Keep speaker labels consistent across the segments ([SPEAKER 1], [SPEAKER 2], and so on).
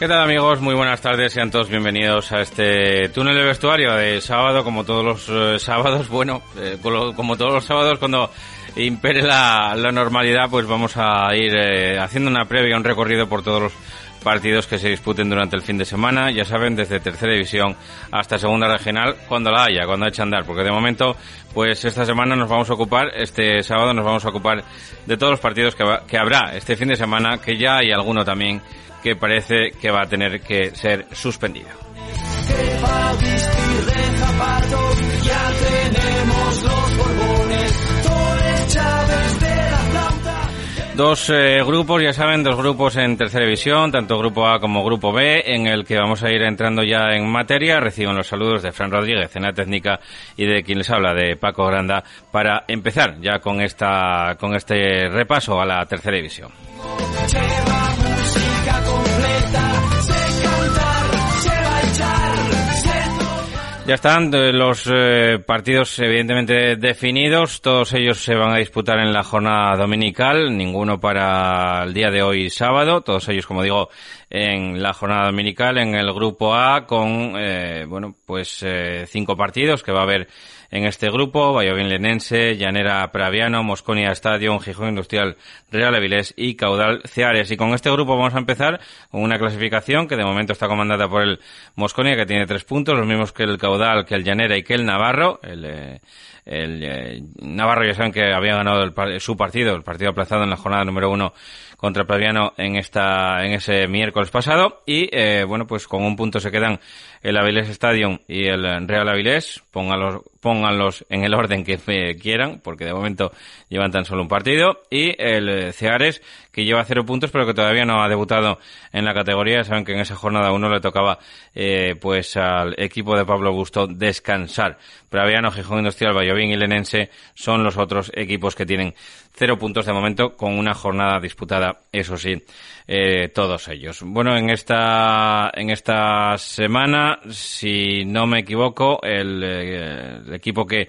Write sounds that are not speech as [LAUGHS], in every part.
[SPEAKER 1] ¿Qué tal amigos? Muy buenas tardes, sean todos bienvenidos a este túnel de vestuario de sábado, como todos los eh, sábados, bueno, eh, como todos los sábados cuando impere la, normalidad, pues vamos a ir eh, haciendo una previa, un recorrido por todos los partidos que se disputen durante el fin de semana, ya saben, desde tercera división hasta segunda regional, cuando la haya, cuando eche andar, porque de momento, pues esta semana nos vamos a ocupar, este sábado nos vamos a ocupar de todos los partidos que, que habrá este fin de semana, que ya hay alguno también que parece que va a tener que ser suspendida. Dos eh, grupos, ya saben, dos grupos en tercera división, tanto grupo A como grupo B, en el que vamos a ir entrando ya en materia. Reciben los saludos de Fran Rodríguez en la técnica y de quien les habla, de Paco Granda, para empezar ya con esta, con este repaso a la tercera división. Ya están eh, los eh, partidos evidentemente definidos, todos ellos se van a disputar en la jornada dominical, ninguno para el día de hoy sábado, todos ellos como digo en la jornada dominical en el grupo A con eh, bueno pues cinco partidos que va a haber en este grupo, Valladolid Lenense, Llanera Praviano, Mosconia Stadium, Gijón Industrial Real Avilés y Caudal Ceares. Y con este grupo vamos a empezar con una clasificación que de momento está comandada por el Mosconia, que tiene tres puntos, los mismos que el Caudal, que el Llanera y que el Navarro. El, eh, el eh, Navarro ya saben que había ganado su partido, el partido aplazado en la jornada número uno contra Praviano en esta en ese miércoles pasado y eh, bueno pues con un punto se quedan el Avilés Stadium y el Real Avilés pónganlos pónganlos en el orden que quieran porque de momento llevan tan solo un partido y el Ceares que lleva cero puntos pero que todavía no ha debutado en la categoría saben que en esa jornada uno le tocaba eh, pues al equipo de Pablo Augusto descansar Praviano Gijón Industrial Vallovín y Lenense son los otros equipos que tienen cero puntos de momento con una jornada disputada, eso sí, eh, todos ellos. Bueno, en esta, en esta semana, si no me equivoco, el, eh, el equipo que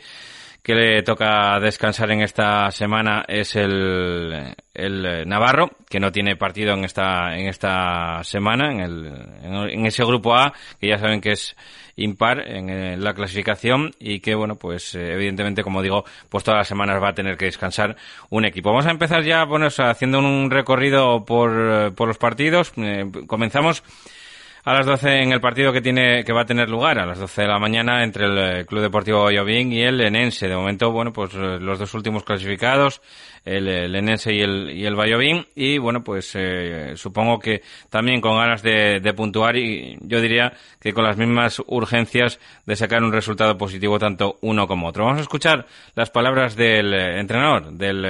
[SPEAKER 1] que le toca descansar en esta semana es el, el Navarro, que no tiene partido en esta, en esta semana, en, el, en, ese grupo A, que ya saben que es impar en la clasificación y que, bueno, pues eh, evidentemente, como digo, pues todas las semanas va a tener que descansar un equipo. Vamos a empezar ya, bueno, haciendo un recorrido por, por los partidos. Eh, comenzamos a las 12 en el partido que tiene que va a tener lugar a las 12 de la mañana entre el eh, Club Deportivo Valladolid y el Enense. De momento, bueno, pues eh, los dos últimos clasificados, el, el Enense y el y el y bueno, pues eh, supongo que también con ganas de, de, puntuar y yo diría que con las mismas urgencias de sacar un resultado positivo tanto uno como otro. Vamos a escuchar las palabras del entrenador del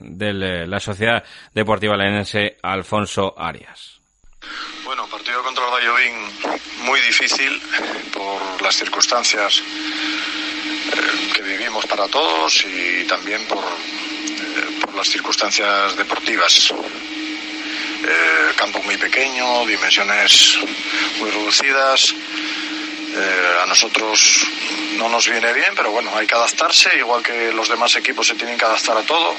[SPEAKER 1] de la Sociedad Deportiva Lenense, Alfonso Arias.
[SPEAKER 2] Bueno, partido contra el Valladolid muy difícil por las circunstancias eh, que vivimos para todos y también por, eh, por las circunstancias deportivas. Eh, campo muy pequeño, dimensiones muy reducidas. a nosotros no nos viene bien, pero bueno, hay que adaptarse, igual que los demás equipos se tienen que adaptar a todo.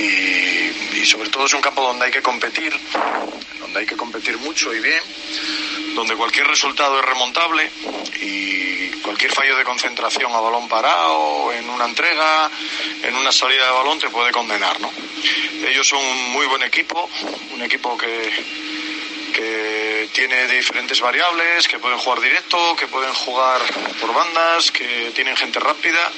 [SPEAKER 2] Y, y sobre todo es un campo donde hay que competir, donde hay que competir mucho y bien donde cualquier resultado es remontable y cualquier fallo de concentración a balón parado, en una entrega, en una salida de balón te puede condenar, ¿no? Ellos son un muy buen equipo, un equipo que, que tiene diferentes variables, que pueden jugar directo, que pueden jugar por bandas, que tienen gente rápida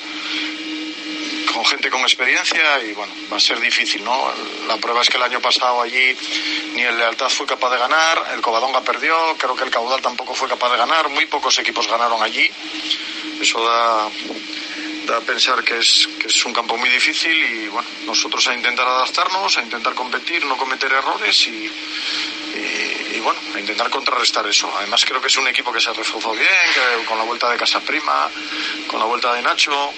[SPEAKER 2] gente con experiencia y bueno, va a ser difícil, ¿no? La prueba es que el año pasado allí ni el Lealtad fue capaz de ganar, el Covadonga perdió, creo que el Caudal tampoco fue capaz de ganar, muy pocos equipos ganaron allí. Eso da, da a pensar que es, que es un campo muy difícil y bueno, nosotros a intentar adaptarnos, a intentar competir, no cometer errores y, y, bueno, a intentar contrarrestar eso. Además creo que es un equipo que se reforzó bien, que con la vuelta de Casa Prima, con la vuelta de Nacho,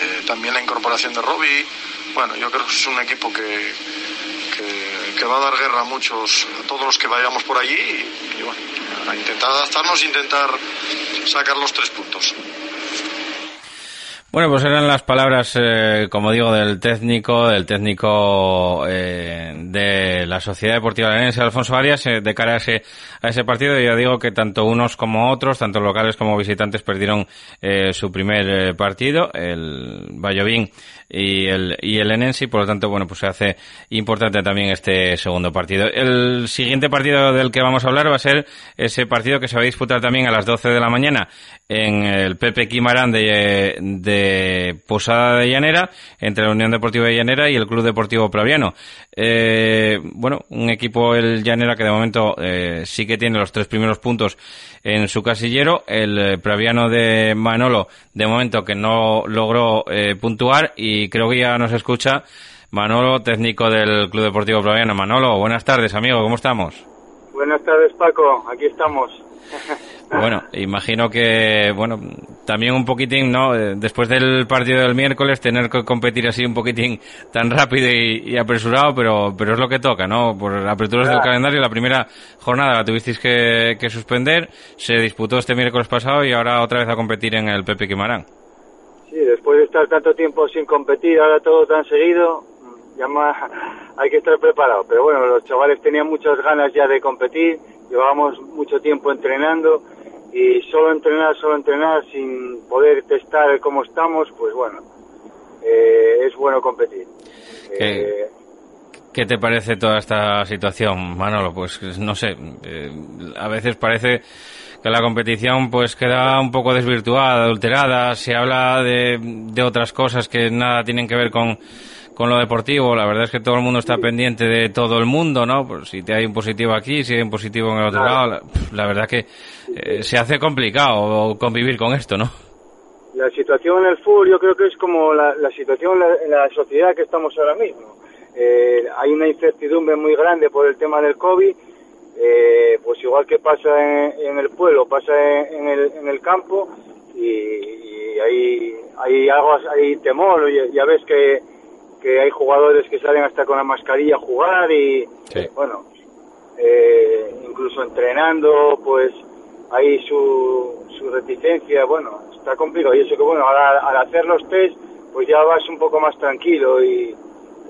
[SPEAKER 2] eh, también la incorporación de Robbie. Bueno, yo creo que es un equipo que, que, va a dar guerra a muchos, a todos los que vayamos por allí y, bueno, a intentar adaptarnos e intentar sacar los tres puntos.
[SPEAKER 1] Bueno, pues eran las palabras, eh, como digo, del técnico, del técnico eh, de la Sociedad Deportiva Lenense, Alfonso Arias, eh, de cara a ese, a ese partido. Y ya digo que tanto unos como otros, tanto locales como visitantes, perdieron su primer partido. El Vallovín y el, y el Enense, y por lo tanto, bueno, pues se hace importante también este segundo partido. El siguiente partido del que vamos a hablar va a ser ese partido que se va a disputar también a las 12 de la mañana en el Pepe Quimarán de, de Posada de Llanera, entre la Unión Deportiva de Llanera y el Club Deportivo Praviano. Eh, bueno, un equipo, el Llanera, que de momento eh, sí que tiene los tres primeros puntos en su casillero. El eh, Praviano de Manolo, de momento que no logró eh, puntuar y creo que ya nos escucha Manolo, técnico del Club Deportivo Praviano. Manolo, buenas tardes, amigo, ¿cómo estamos?
[SPEAKER 3] Buenas tardes, Paco, aquí estamos. [LAUGHS]
[SPEAKER 1] Bueno, imagino que, bueno, también un poquitín, ¿no? Eh, después del partido del miércoles, tener que competir así un poquitín tan rápido y, apresurado, pero, pero es lo que toca, ¿no? Por aperturas del calendario, la primera jornada la tuvisteis que, que, suspender, se disputó este miércoles pasado y ahora otra vez a competir en el Pepe Quimarán.
[SPEAKER 3] Sí, después de estar tanto tiempo sin competir, ahora todo tan seguido, ya más hay que estar preparado. Pero bueno, los chavales tenían muchas ganas ya de competir, llevábamos mucho tiempo entrenando y solo entrenar, solo entrenar sin poder testar cómo estamos, pues bueno, eh, es bueno competir.
[SPEAKER 1] ¿Qué, eh, ¿Qué, te parece toda esta situación, Manolo? Pues no sé, eh, a veces parece que la competición pues queda un poco desvirtuada, adulterada, se habla de, de otras cosas que nada tienen que ver con con lo deportivo, la verdad es que todo el mundo está pendiente de todo el mundo, ¿no? Pues si te hay un positivo aquí, si hay un positivo en el otro lado, la, verdad que eh, se hace complicado convivir con esto, ¿no?
[SPEAKER 3] La situación en el fútbol yo creo que es como la, situación en la, sociedad que estamos ahora mismo. Eh, hay una incertidumbre muy grande por el tema del COVID, eh, pues igual que pasa en, el pueblo, pasa en, el, en el campo y, hay, hay algo, hay temor, ya ves que que hay jugadores que salen hasta con la mascarilla a jugar y bueno, eh, incluso entrenando, pues hay su, su reticencia, bueno, está complicado. Y eso que bueno, al, hacer los test, pues ya vas un poco más tranquilo y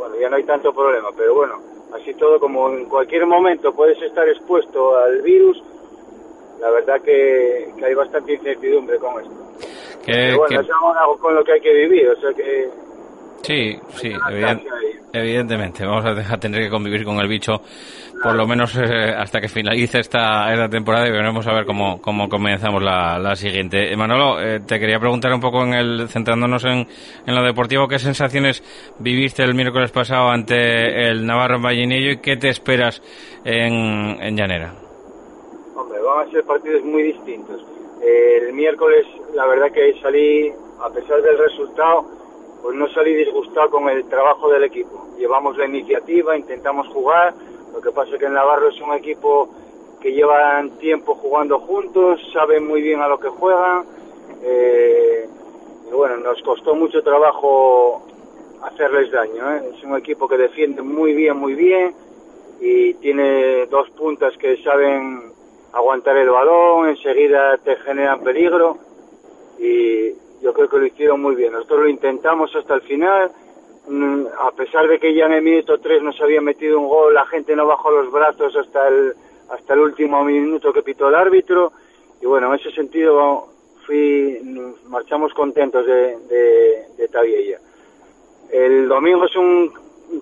[SPEAKER 3] bueno, ya no hay tanto problema. Pero bueno, así todo, como en cualquier momento puedes estar expuesto al virus, la verdad que, hay bastante incertidumbre con esto. Pero bueno, es algo con lo que hay que vivir, o sea que
[SPEAKER 1] Sí, sí, evidentemente. Vamos a, tener que convivir con el bicho por lo menos eh, hasta que finalice esta, esta temporada y veremos a ver cómo, cómo comenzamos la, la siguiente. Manolo, eh, te quería preguntar un poco en el, centrándonos en, en lo deportivo, ¿qué sensaciones viviste el miércoles pasado ante el Navarro en Vallinillo y qué te esperas en, en Llanera?
[SPEAKER 3] Hombre, van a ser partidos muy distintos. el miércoles, la verdad que salí, a pesar del resultado, pues no salí disgustado con el trabajo del equipo. Llevamos la iniciativa, intentamos jugar, lo que pasa es que en Navarro es un equipo que llevan tiempo jugando juntos, saben muy bien a lo que juegan, eh, bueno, nos costó mucho trabajo hacerles daño. ¿eh? Es un equipo que defiende muy bien, muy bien y tiene dos puntas que saben aguantar el balón, enseguida te generan peligro y yo creo que lo hicieron muy bien. Nosotros lo intentamos hasta el final, mm, a pesar de que ya en el minuto 3 nos había metido un gol, la gente no bajó los brazos hasta el, hasta el último minuto que pitó el árbitro y bueno, en ese sentido fui, marchamos contentos de, de, de Tabiella. El domingo es un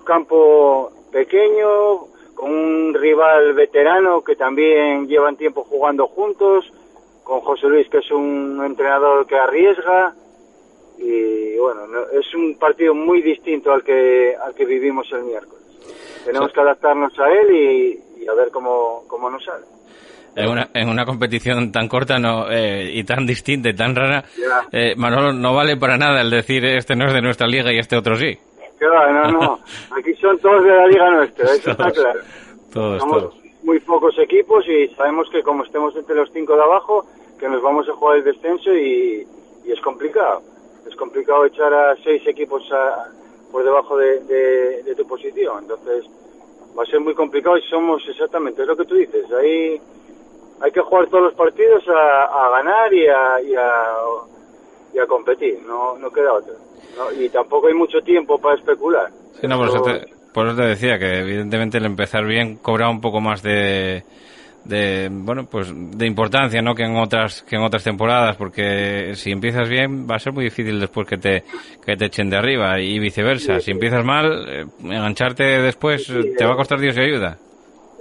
[SPEAKER 3] campo pequeño, con un rival veterano que también llevan tiempo jugando juntos, con José Luis que es un entrenador que arriesga y bueno, es un partido muy distinto al que al que vivimos el miércoles. Tenemos que adaptarnos a él y, a ver cómo, cómo nos sale.
[SPEAKER 1] En una, en una competición tan corta no, eh, y tan distinta y tan rara, eh, Manolo, no vale para nada el decir este no es de nuestra liga y este otro sí
[SPEAKER 3] no, no. [LAUGHS] Aquí son todos de la liga nuestra, eso está claro.
[SPEAKER 1] Todos, Somos
[SPEAKER 3] muy pocos equipos y sabemos que como estemos entre los cinco de abajo, que nos vamos a jugar el descenso y, es complicado. Es complicado echar a seis equipos por debajo de, tu posición. Entonces, va a ser muy complicado y somos exactamente, es lo que tú dices. Ahí hay que jugar todos los partidos a, ganar y a, y a, competir, no, no queda otra y tampoco hay mucho tiempo para especular.
[SPEAKER 1] Sí, no, por, eso te, decía que evidentemente el empezar bien cobra un poco más de, de bueno pues de importancia no que en otras que en otras temporadas porque si empiezas bien va a ser muy difícil después que te que te echen de arriba y viceversa. Si empiezas mal eh, engancharte después te va a costar Dios y ayuda.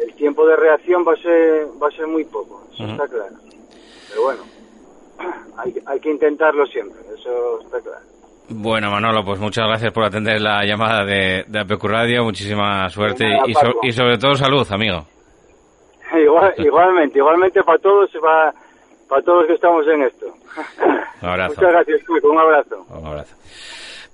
[SPEAKER 3] el tiempo de reacción va a ser va a ser muy poco eso está claro. Pero bueno [CLEARS THROAT] hay, hay que intentarlo siempre eso está claro.
[SPEAKER 1] Bueno, Manolo, pues muchas gracias por atender la llamada de, de APQ Radio. Muchísima suerte y, y, sobre todo salud, amigo. [LAUGHS]
[SPEAKER 3] igualmente, igualmente para todos y para, para todos los que estamos en esto. [LAUGHS]
[SPEAKER 1] Un abrazo.
[SPEAKER 3] Muchas gracias, Un abrazo.
[SPEAKER 1] Un abrazo.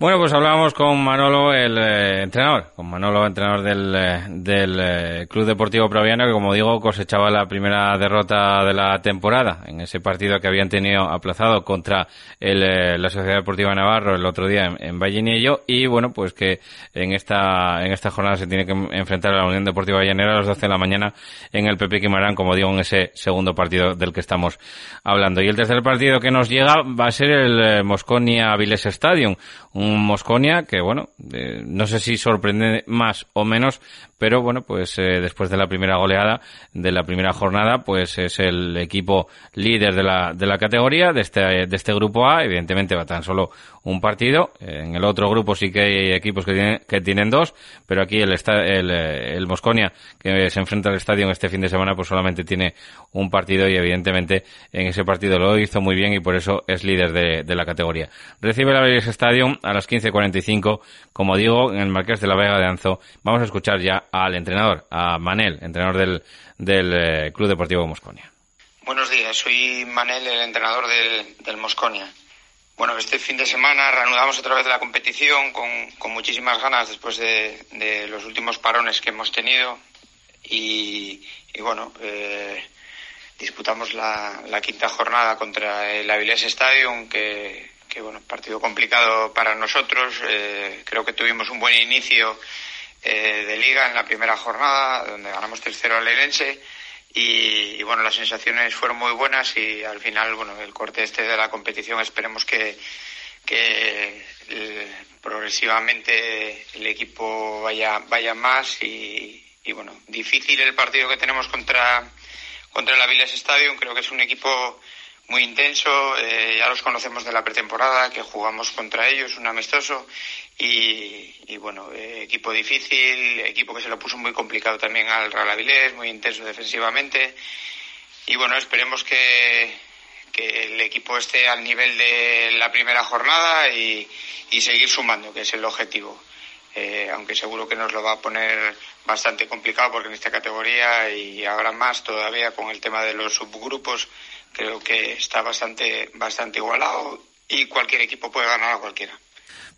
[SPEAKER 1] Bueno, pues hablábamos con Manolo, el eh, entrenador, con Manolo, entrenador del, eh, del eh, Club Deportivo Proviano, que como digo cosechaba la primera derrota de la temporada en ese partido que habían tenido aplazado contra el, la Sociedad Deportiva Navarro el otro día en, en Vallenillo y bueno, pues que en esta, en esta jornada se tiene que enfrentar a la Unión Deportiva Vallenera a las 12 de la mañana en el Pepe Quimarán, como digo, en ese segundo partido del que estamos hablando. Y el tercer partido que nos llega va a ser el Mosconia Viles Stadium, un Mosconia que, bueno, eh, no sé si sorprende más o menos, pero bueno, pues eh, después de la primera goleada, de la primera jornada, pues es el equipo líder de la, de la categoría, de este, de este grupo A, evidentemente va tan solo un partido, en el otro grupo sí que hay equipos que tienen, que tienen dos, pero aquí el, el, eh, el Mosconia, que se enfrenta al estadio este fin de semana, pues solamente tiene un partido y evidentemente en ese partido lo hizo muy bien y por eso es líder de, de la categoría. Recibe la Avilés Stadium a las 15.45, como digo, en el Marqués de la Vega de Anzo. Vamos a escuchar ya al entrenador, a Manel, entrenador del, del eh, Club Deportivo Mosconia.
[SPEAKER 4] Buenos días, soy Manel, el entrenador del, del Mosconia. Bueno, este fin de semana reanudamos otra vez la competición con, con muchísimas ganas después de, de, los últimos parones que hemos tenido y, y bueno, eh, disputamos la, la, quinta jornada contra el Avilés Stadium que, que bueno, partido complicado para nosotros. Eh, creo que tuvimos un buen inicio eh, de liga en la primera jornada, donde ganamos tercero al Erense. Y, y, bueno, las sensaciones fueron muy buenas y al final, bueno, el corte este de la competición esperemos que, que eh, progresivamente el equipo vaya, vaya más y, y, bueno, difícil el partido que tenemos contra, contra el Aviles Stadium, creo que es un equipo muy intenso, eh, ya los conocemos de la pretemporada, que jugamos contra ellos, un amistoso, y, y bueno, eh, equipo difícil, equipo que se lo puso muy complicado también al Real Avilés, muy intenso defensivamente, y bueno, esperemos que, que el equipo esté al nivel de la primera jornada y, y seguir sumando, que es el objetivo. Eh, aunque seguro que nos lo va a poner bastante complicado porque en esta categoría y ahora más todavía con el tema de los subgrupos creo que está bastante, bastante igualado y cualquier equipo puede ganar a cualquiera.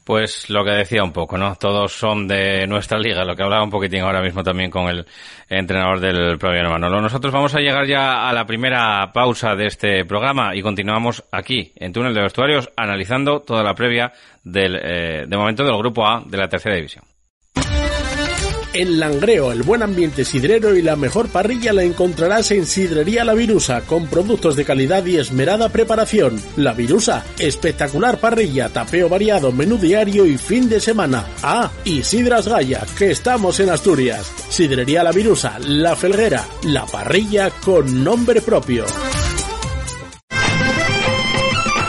[SPEAKER 1] Pues lo que decía un poco, ¿no? Todos son de nuestra liga, lo que hablaba un poquitín ahora mismo también con el entrenador del propio Manolo. Nosotros vamos a llegar ya a la primera pausa de este programa y continuamos aquí, en Túnel de Vestuarios, analizando toda la previa del, eh, de momento del Grupo A de la Tercera División.
[SPEAKER 5] El Langreo, el buen ambiente sidrero y la mejor parrilla la encontrarás en Sidrería La Virusa, con productos de calidad y esmerada preparación. La Virusa, espectacular parrilla, tapeo variado, menú diario y fin de semana. Ah, y Sidras Gaya, que estamos en Asturias. Sidrería La Virusa, La Felguera, la parrilla con nombre propio.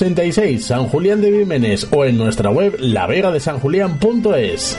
[SPEAKER 5] 86, San Julián de Vímenes o en nuestra web lavegadesanjulián.es.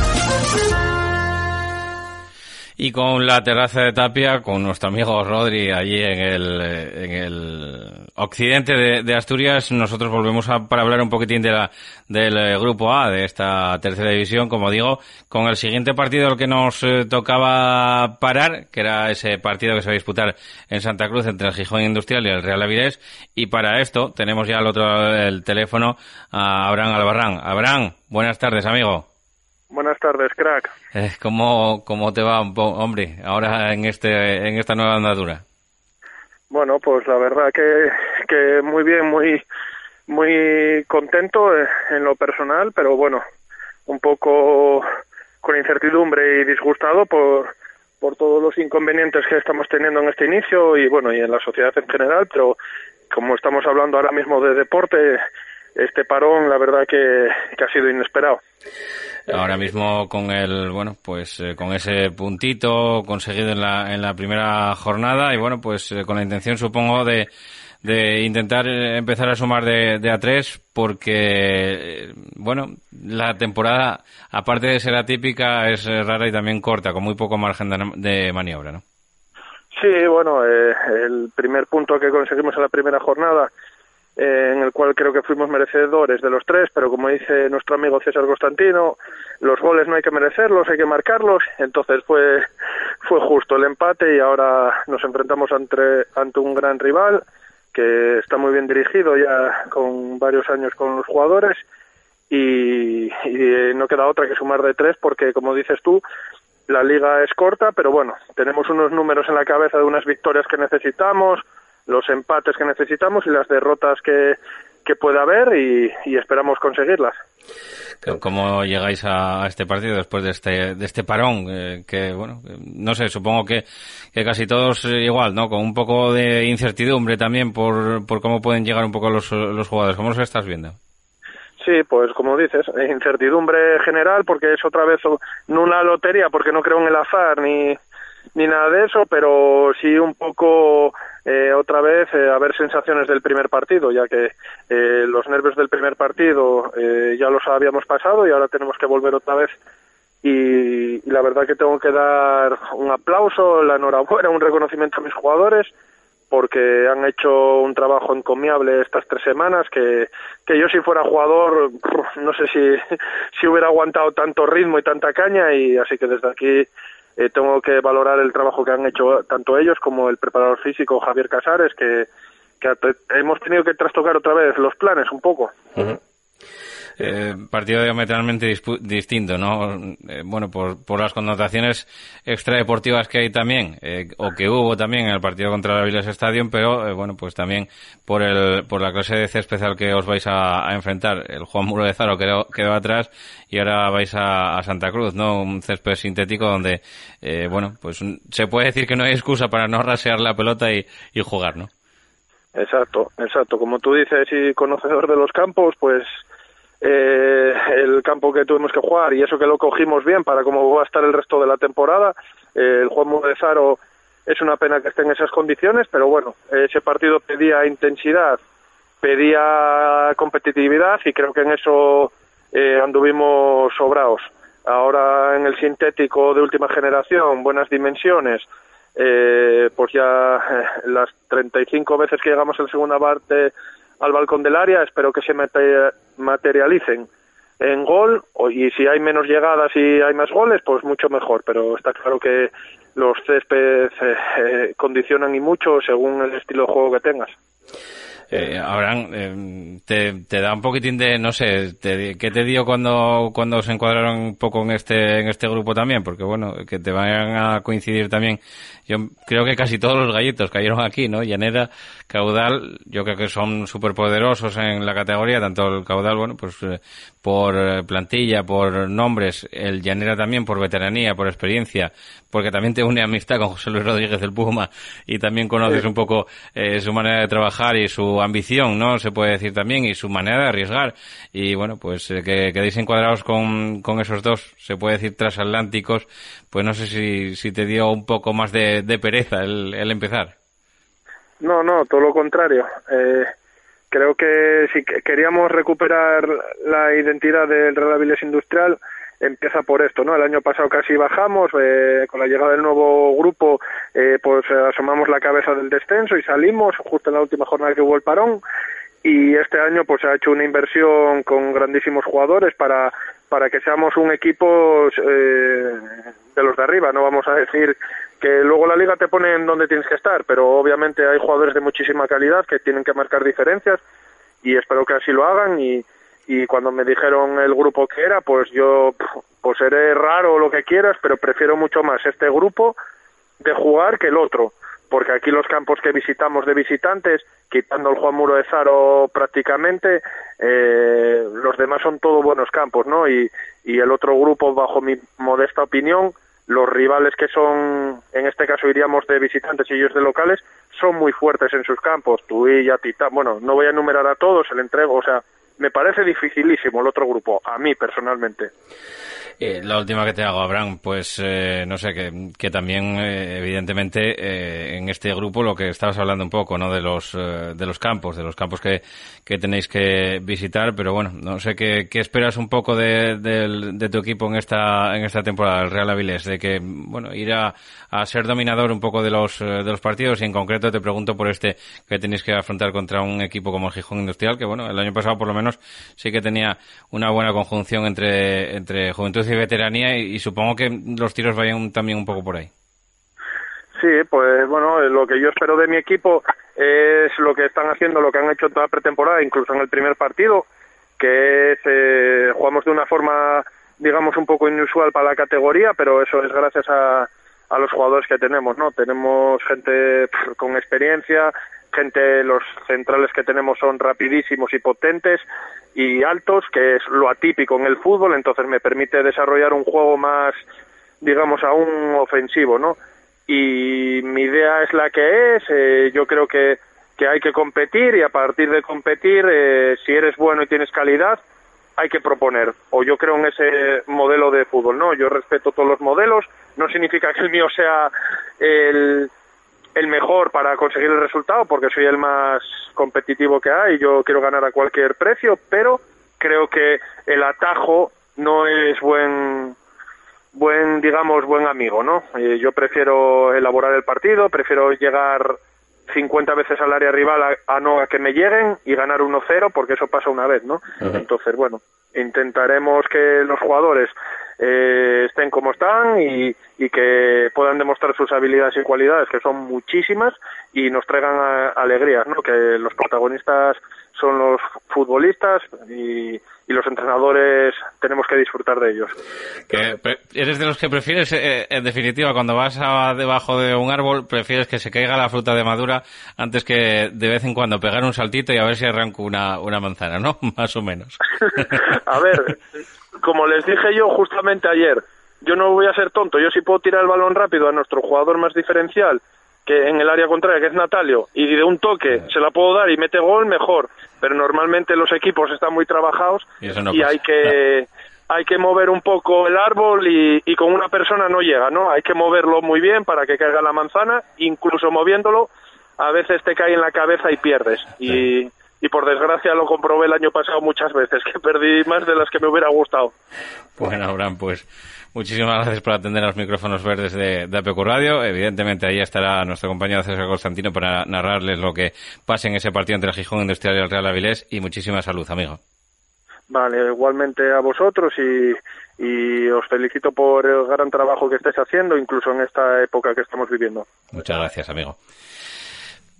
[SPEAKER 1] Y con la terraza de Tapia, con nuestro amigo Rodri allí en el, en el occidente de, de Asturias, nosotros volvemos a, para hablar un poquitín de la, del eh, grupo A, de esta tercera división, como digo, con el siguiente partido al que nos eh, tocaba parar, que era ese partido que se va a disputar en Santa Cruz entre el Gijón Industrial y el Real Avilés. Y para esto tenemos ya al otro del teléfono a Abraham Albarrán. Abraham, buenas tardes, amigo.
[SPEAKER 6] Buenas tardes, crack.
[SPEAKER 1] Eh, ¿cómo, ¿Cómo te va, hombre, ahora en, este, en esta nueva andadura?
[SPEAKER 6] Bueno, pues la verdad que, que muy bien, muy, muy contento en lo personal, pero bueno, un poco con incertidumbre y disgustado por, por todos los inconvenientes que estamos teniendo en este inicio y bueno, y en la sociedad en general, pero como estamos hablando ahora mismo de deporte, este parón la verdad que, que ha sido inesperado
[SPEAKER 1] ahora mismo con el bueno pues eh, con ese puntito conseguido en la en la primera jornada y bueno pues eh, con la intención supongo de de intentar eh, empezar a sumar de, de a tres porque bueno la temporada aparte de ser atípica es rara y también corta con muy poco margen de, maniobra no
[SPEAKER 6] sí bueno el primer punto que conseguimos en la primera jornada eh, en el cual creo que fuimos merecedores de los tres, pero como dice nuestro amigo César Constantino, los goles no hay que merecerlos, hay que marcarlos, entonces fue, fue justo el empate y ahora nos enfrentamos ante, ante un gran rival que está muy bien dirigido ya con varios años con los jugadores. Y, y no queda otra que sumar de tres porque como dices tú la liga es corta pero bueno tenemos unos números en la cabeza de unas victorias que necesitamos los empates que necesitamos y las derrotas que, que pueda haber y, esperamos conseguirlas.
[SPEAKER 1] ¿Cómo llegáis a, este partido después de este, de este parón? Eh, que, bueno, no sé, supongo que, que casi todos eh, igual, ¿no? Con un poco de incertidumbre también por, por cómo pueden llegar un poco los, los jugadores. ¿Cómo los estás viendo?
[SPEAKER 6] Sí, pues como dices, incertidumbre general porque es otra vez no una lotería porque no creo en el azar ni, ni nada de eso, pero sí un poco eh, otra vez eh, a ver sensaciones del primer partido, ya que eh, los nervios del primer partido eh, ya los habíamos pasado y ahora tenemos que volver otra vez. Y, y, la verdad que tengo que dar un aplauso, la enhorabuena, un reconocimiento a mis jugadores porque han hecho un trabajo encomiable estas tres semanas que, que yo si fuera jugador no sé si, [LAUGHS] si hubiera aguantado tanto ritmo y tanta caña y así que desde aquí eh, tengo que valorar el trabajo que han hecho tanto ellos como el preparador físico Javier Casares, que, que hemos tenido que trastocar otra vez los planes un poco.
[SPEAKER 1] Eh, partido diametralmente distinto, ¿no? Eh, bueno, por, por las connotaciones extradeportivas que hay también, eh, o que hubo también en el partido contra la Viles Stadium, pero bueno, pues también por el, por la clase de césped al que os vais a, a enfrentar. El Juan Muro de Zaro quedó, quedó atrás y ahora vais a, a, Santa Cruz, ¿no? Un césped sintético donde, bueno, pues se puede decir que no hay excusa para no rasear la pelota y, y jugar, ¿no?
[SPEAKER 6] Exacto, exacto. Como tú dices y conocedor de los campos, pues eh, el campo que tuvimos que jugar y eso que lo cogimos bien para cómo va a estar el resto de la temporada. Eh, el Juan Mudezaro es una pena que esté en esas condiciones, pero bueno, ese partido pedía intensidad, pedía competitividad y creo que en eso eh, anduvimos sobrados. Ahora en el sintético de última generación, buenas dimensiones, eh, pues ya eh, las 35 veces que llegamos en segunda parte al balcón del área, espero que se materialicen en gol y si hay menos llegadas y hay más goles, pues mucho mejor, pero está claro que los céspedes eh, eh, condicionan y mucho según el estilo de juego que tengas.
[SPEAKER 1] Eh, Abraham, eh, te, te, da un poquitín de, no sé, te, ¿qué te dio cuando, cuando se encuadraron un poco en este, en este grupo también? Porque bueno, que te vayan a coincidir también. Yo creo que casi todos los gallitos cayeron aquí, ¿no? Llanera, Caudal, yo creo que son súper poderosos en la categoría, tanto el Caudal, bueno, pues eh, por eh, plantilla, por nombres, el Llanera también por veteranía, por experiencia, porque también te une amistad con José Luis Rodríguez del Puma y también conoces un poco eh, su manera de trabajar y su ambición, ¿no? Se puede decir también, y su manera de arriesgar. Y bueno, pues eh, que quedéis encuadrados con, con esos dos, se puede decir transatlánticos, pues no sé si, si te dio un poco más de, de pereza el, el, empezar.
[SPEAKER 6] No, no, todo lo contrario. Eh, creo que si queríamos recuperar la identidad del Real Industrial, empieza por esto, ¿no? El año pasado casi bajamos, eh, con la llegada del nuevo grupo, eh, pues asomamos la cabeza del descenso y salimos justo en la última jornada que hubo el parón y este año pues se ha hecho una inversión con grandísimos jugadores para para que seamos un equipo eh, de los de arriba, no vamos a decir que luego la liga te pone en donde tienes que estar, pero obviamente hay jugadores de muchísima calidad que tienen que marcar diferencias y espero que así lo hagan y, y cuando me dijeron el grupo que era, pues yo, pues seré raro lo que quieras, pero prefiero mucho más este grupo de jugar que el otro, porque aquí los campos que visitamos de visitantes, quitando el Juan Muro de Zaro prácticamente, eh, los demás son todos buenos campos, ¿no? Y, y el otro grupo, bajo mi modesta opinión, los rivales que son, en este caso iríamos de visitantes y ellos de locales, son muy fuertes en sus campos. Tuilla, Titán, bueno, no voy a enumerar a todos, el entrego, o sea, me parece dificilísimo el otro grupo, a mí personalmente.
[SPEAKER 1] Eh, la última que te hago, Abraham, pues eh, no sé, que, que también eh, evidentemente eh, en este grupo lo que estabas hablando un poco, ¿no? De los, eh, de los campos, de los campos que, que tenéis que visitar, pero bueno, no sé qué, qué esperas un poco de, de, de, tu equipo en esta, en esta temporada, el Real Avilés, de que, bueno, ir a, a ser dominador un poco de los, de los partidos y en concreto te pregunto por este que tenéis que afrontar contra un equipo como el Gijón Industrial, que bueno, el año pasado por lo menos sí que tenía una buena conjunción entre, entre juventud y veteranía y, supongo que los tiros vayan también un poco por ahí.
[SPEAKER 6] Sí, pues bueno, lo que yo espero de mi equipo es lo que están haciendo, lo que han hecho toda pretemporada, incluso en el primer partido, que es eh, jugamos de una forma, digamos, un poco inusual para la categoría, pero eso es gracias a, a los jugadores que tenemos, ¿no? Tenemos gente con experiencia, gente, los centrales que tenemos son rapidísimos y potentes y altos, que es lo atípico en el fútbol, entonces me permite desarrollar un juego más, digamos, aún ofensivo, ¿no? Y mi idea es la que es, eh, yo creo que, que hay que competir y a partir de competir, eh, si eres bueno y tienes calidad, hay que proponer, o yo creo en ese modelo de fútbol, ¿no? Yo respeto todos los modelos, no significa que el mío sea el el mejor para conseguir el resultado, porque soy el más competitivo que hay, yo quiero ganar a cualquier precio, pero creo que el atajo no es buen buen digamos buen amigo no eh, yo prefiero elaborar el partido prefiero llegar 50 veces al área rival a, no a que me lleguen y ganar 1-0 porque eso pasa una vez, ¿no? Entonces, bueno, intentaremos que los jugadores eh, estén como están y, que puedan demostrar sus habilidades y cualidades, que son muchísimas, y nos traigan a, alegrías, ¿no? Que los protagonistas son los futbolistas y, los entrenadores tenemos que disfrutar de ellos.
[SPEAKER 1] Que, ¿Eres de los que prefieres, eh, en definitiva, cuando vas a, debajo de un árbol, prefieres que se caiga la fruta de madura antes que de vez en cuando pegar un saltito y a ver si arranco una, una manzana, ¿no? [LAUGHS] Más o menos. [LAUGHS]
[SPEAKER 6] a ver, como les dije yo justamente ayer, yo no voy a ser tonto, yo sí puedo tirar el balón rápido a nuestro jugador más diferencial que en el área contraria, que es Natalio, y de un toque se la puedo dar y mete gol, mejor. Pero normalmente los equipos están muy trabajados y, hay que hay que mover un poco el árbol y, y, con una persona no llega, ¿no? Hay que moverlo muy bien para que caiga la manzana, incluso moviéndolo, a veces te cae en la cabeza y pierdes. Y, y por desgracia lo comprobé el año pasado muchas veces, que perdí más de las que me hubiera gustado.
[SPEAKER 1] Bueno, Abraham, pues muchísimas gracias por atender a los micrófonos verdes de, de APQ Radio. Evidentemente ahí estará nuestro compañero César Constantino para narrarles lo que pase en ese partido entre el Gijón Industrial y el Real Avilés y muchísima salud, amigo.
[SPEAKER 6] Vale, igualmente a vosotros y, y os felicito por el gran trabajo que estáis haciendo, incluso en esta época que estamos viviendo.
[SPEAKER 1] Muchas gracias, amigo.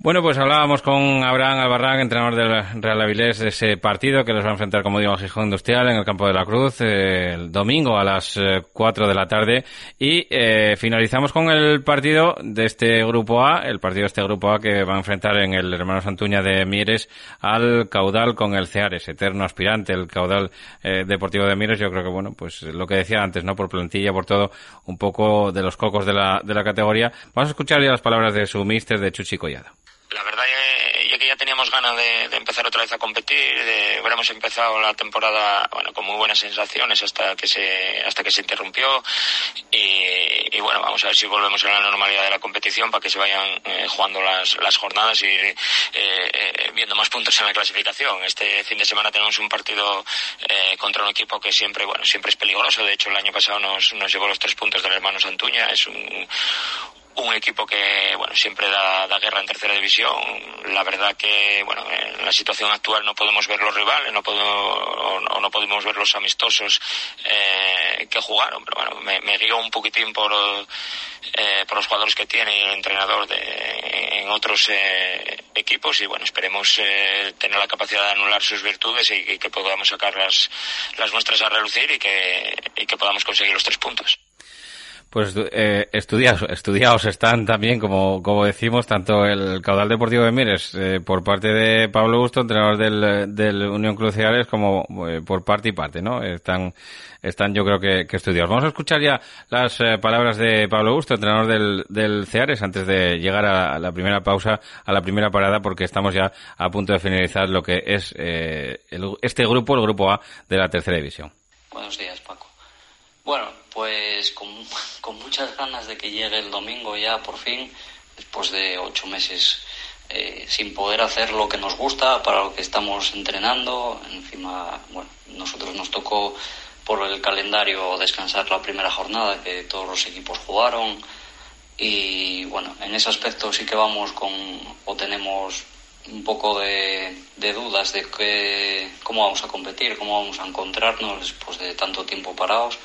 [SPEAKER 1] Bueno, pues hablábamos con Abraham Albarrán, entrenador del Real Avilés, de ese partido que los va a enfrentar, como digo, a Gijón Industrial en el Campo de la Cruz eh, el domingo a las 4 eh, de la tarde. Y eh, finalizamos con el partido de este Grupo A, el partido de este Grupo A que va a enfrentar en el Hermano Santuña de Mieres al Caudal con el Ceares, eterno aspirante, el Caudal Deportivo de Mieres. Yo creo que, bueno, pues lo que decía antes, ¿no? Por plantilla, por todo, un poco de los cocos de la, de la categoría. Vamos a escuchar ya las palabras de su mister, de Chuchi Collado
[SPEAKER 7] la verdad ya que ya teníamos ganas de, empezar otra vez a competir, de, hubiéramos empezado la temporada bueno con muy buenas sensaciones hasta que se hasta que se interrumpió y, bueno vamos a ver si volvemos a la normalidad de la competición para que se vayan eh, jugando las, las jornadas y eh, eh, viendo más puntos en la clasificación. Este fin de semana tenemos un partido contra un equipo que siempre bueno siempre es peligroso. De hecho el año pasado nos, nos llevó los tres puntos del hermano Santuña. Es un un equipo que bueno siempre da, guerra en tercera división. La verdad que bueno en la situación actual no podemos ver los rivales no podemos o no podemos ver los amistosos eh, que jugaron. Pero bueno me, me guío un poquitín por eh, por los jugadores que tiene y el entrenador de, en otros eh, equipos. Y bueno esperemos tener la capacidad de anular sus virtudes y, que podamos sacar las, las nuestras a relucir y que, y que podamos conseguir los tres puntos
[SPEAKER 1] pues eh, estudiados, estudiados están también, como, como decimos, tanto el caudal deportivo de Mieres eh, por parte de Pablo Gusto, entrenador del, del Unión Cruciales, como eh, por parte y parte, ¿no? Están, están yo creo que, que estudiados. Vamos a escuchar ya las eh, palabras de Pablo Gusto, entrenador del, del Ceares, antes de llegar a la primera pausa, a la primera parada, porque estamos ya a punto de finalizar lo que es el, este grupo, el grupo A de la tercera división.
[SPEAKER 8] Buenos días, Paco. Bueno, pues con, con, muchas ganas de que llegue el domingo ya por fin, después de ocho meses eh, sin poder hacer lo que nos gusta, para lo que estamos entrenando. Encima, bueno, nosotros nos tocó por el calendario descansar la primera jornada que todos los equipos jugaron. Y bueno, en ese aspecto sí que vamos con, o tenemos un poco de, de dudas de que, cómo vamos a competir, cómo vamos a encontrarnos después de tanto tiempo parados.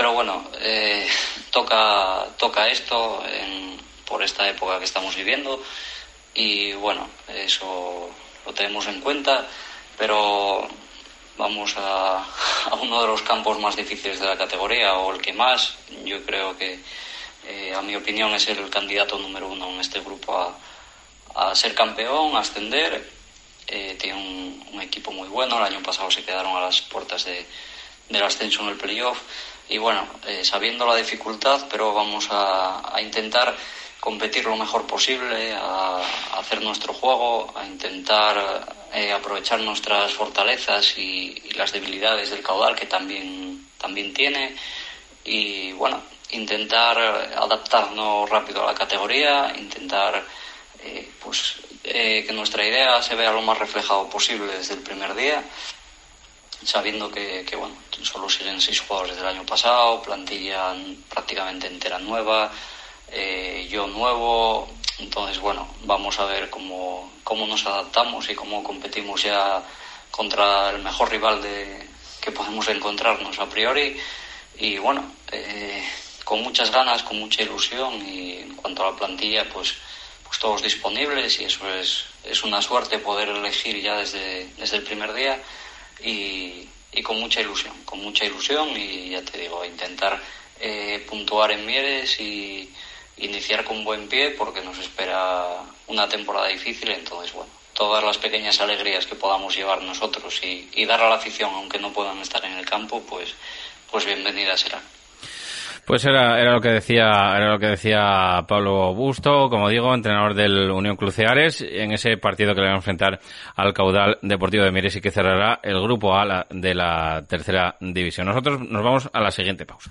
[SPEAKER 8] Pero bueno, eh, toca, toca esto por esta época que estamos viviendo y bueno, eso lo tenemos en cuenta, pero vamos a, uno de los campos más difíciles de la categoría o el que más. Yo creo que, eh, a mi opinión, es el candidato número uno en este grupo a, ser campeón, a ascender. Eh, tiene un, equipo muy bueno. El año pasado se quedaron a las puertas de, del ascenso en el playoff y bueno, eh, sabiendo la dificultad, pero vamos a, intentar competir lo mejor posible, a, hacer nuestro juego, a intentar eh, aprovechar nuestras fortalezas y, las debilidades del caudal que también, también tiene. Y bueno, intentar adaptarnos rápido a la categoría, intentar pues que nuestra idea se vea lo más reflejado posible desde el primer día sabiendo que, que, bueno, solo siguen seis jugadores del año pasado, plantilla prácticamente entera nueva, eh, yo nuevo, entonces bueno, vamos a ver cómo, cómo nos adaptamos y cómo competimos ya contra el mejor rival de, que podemos encontrarnos a priori. Y bueno, eh, con muchas ganas, con mucha ilusión y en cuanto a la plantilla pues, pues todos disponibles y eso es, es una suerte poder elegir ya desde, desde el primer día y, con mucha ilusión, con mucha ilusión y ya te digo, intentar eh, puntuar en Mieres y iniciar con buen pie porque nos espera una temporada difícil, entonces bueno, todas las pequeñas alegrías que podamos llevar nosotros y, y dar a la afición, aunque no puedan estar en el campo, pues, pues bienvenidas serán.
[SPEAKER 1] Pues era, era lo que decía, era lo que decía Pablo Busto, como digo, entrenador del Unión Cruceares, en ese partido que le va a enfrentar al caudal deportivo de Mieres y que cerrará el grupo A de la tercera división. Nosotros nos vamos a la siguiente pausa.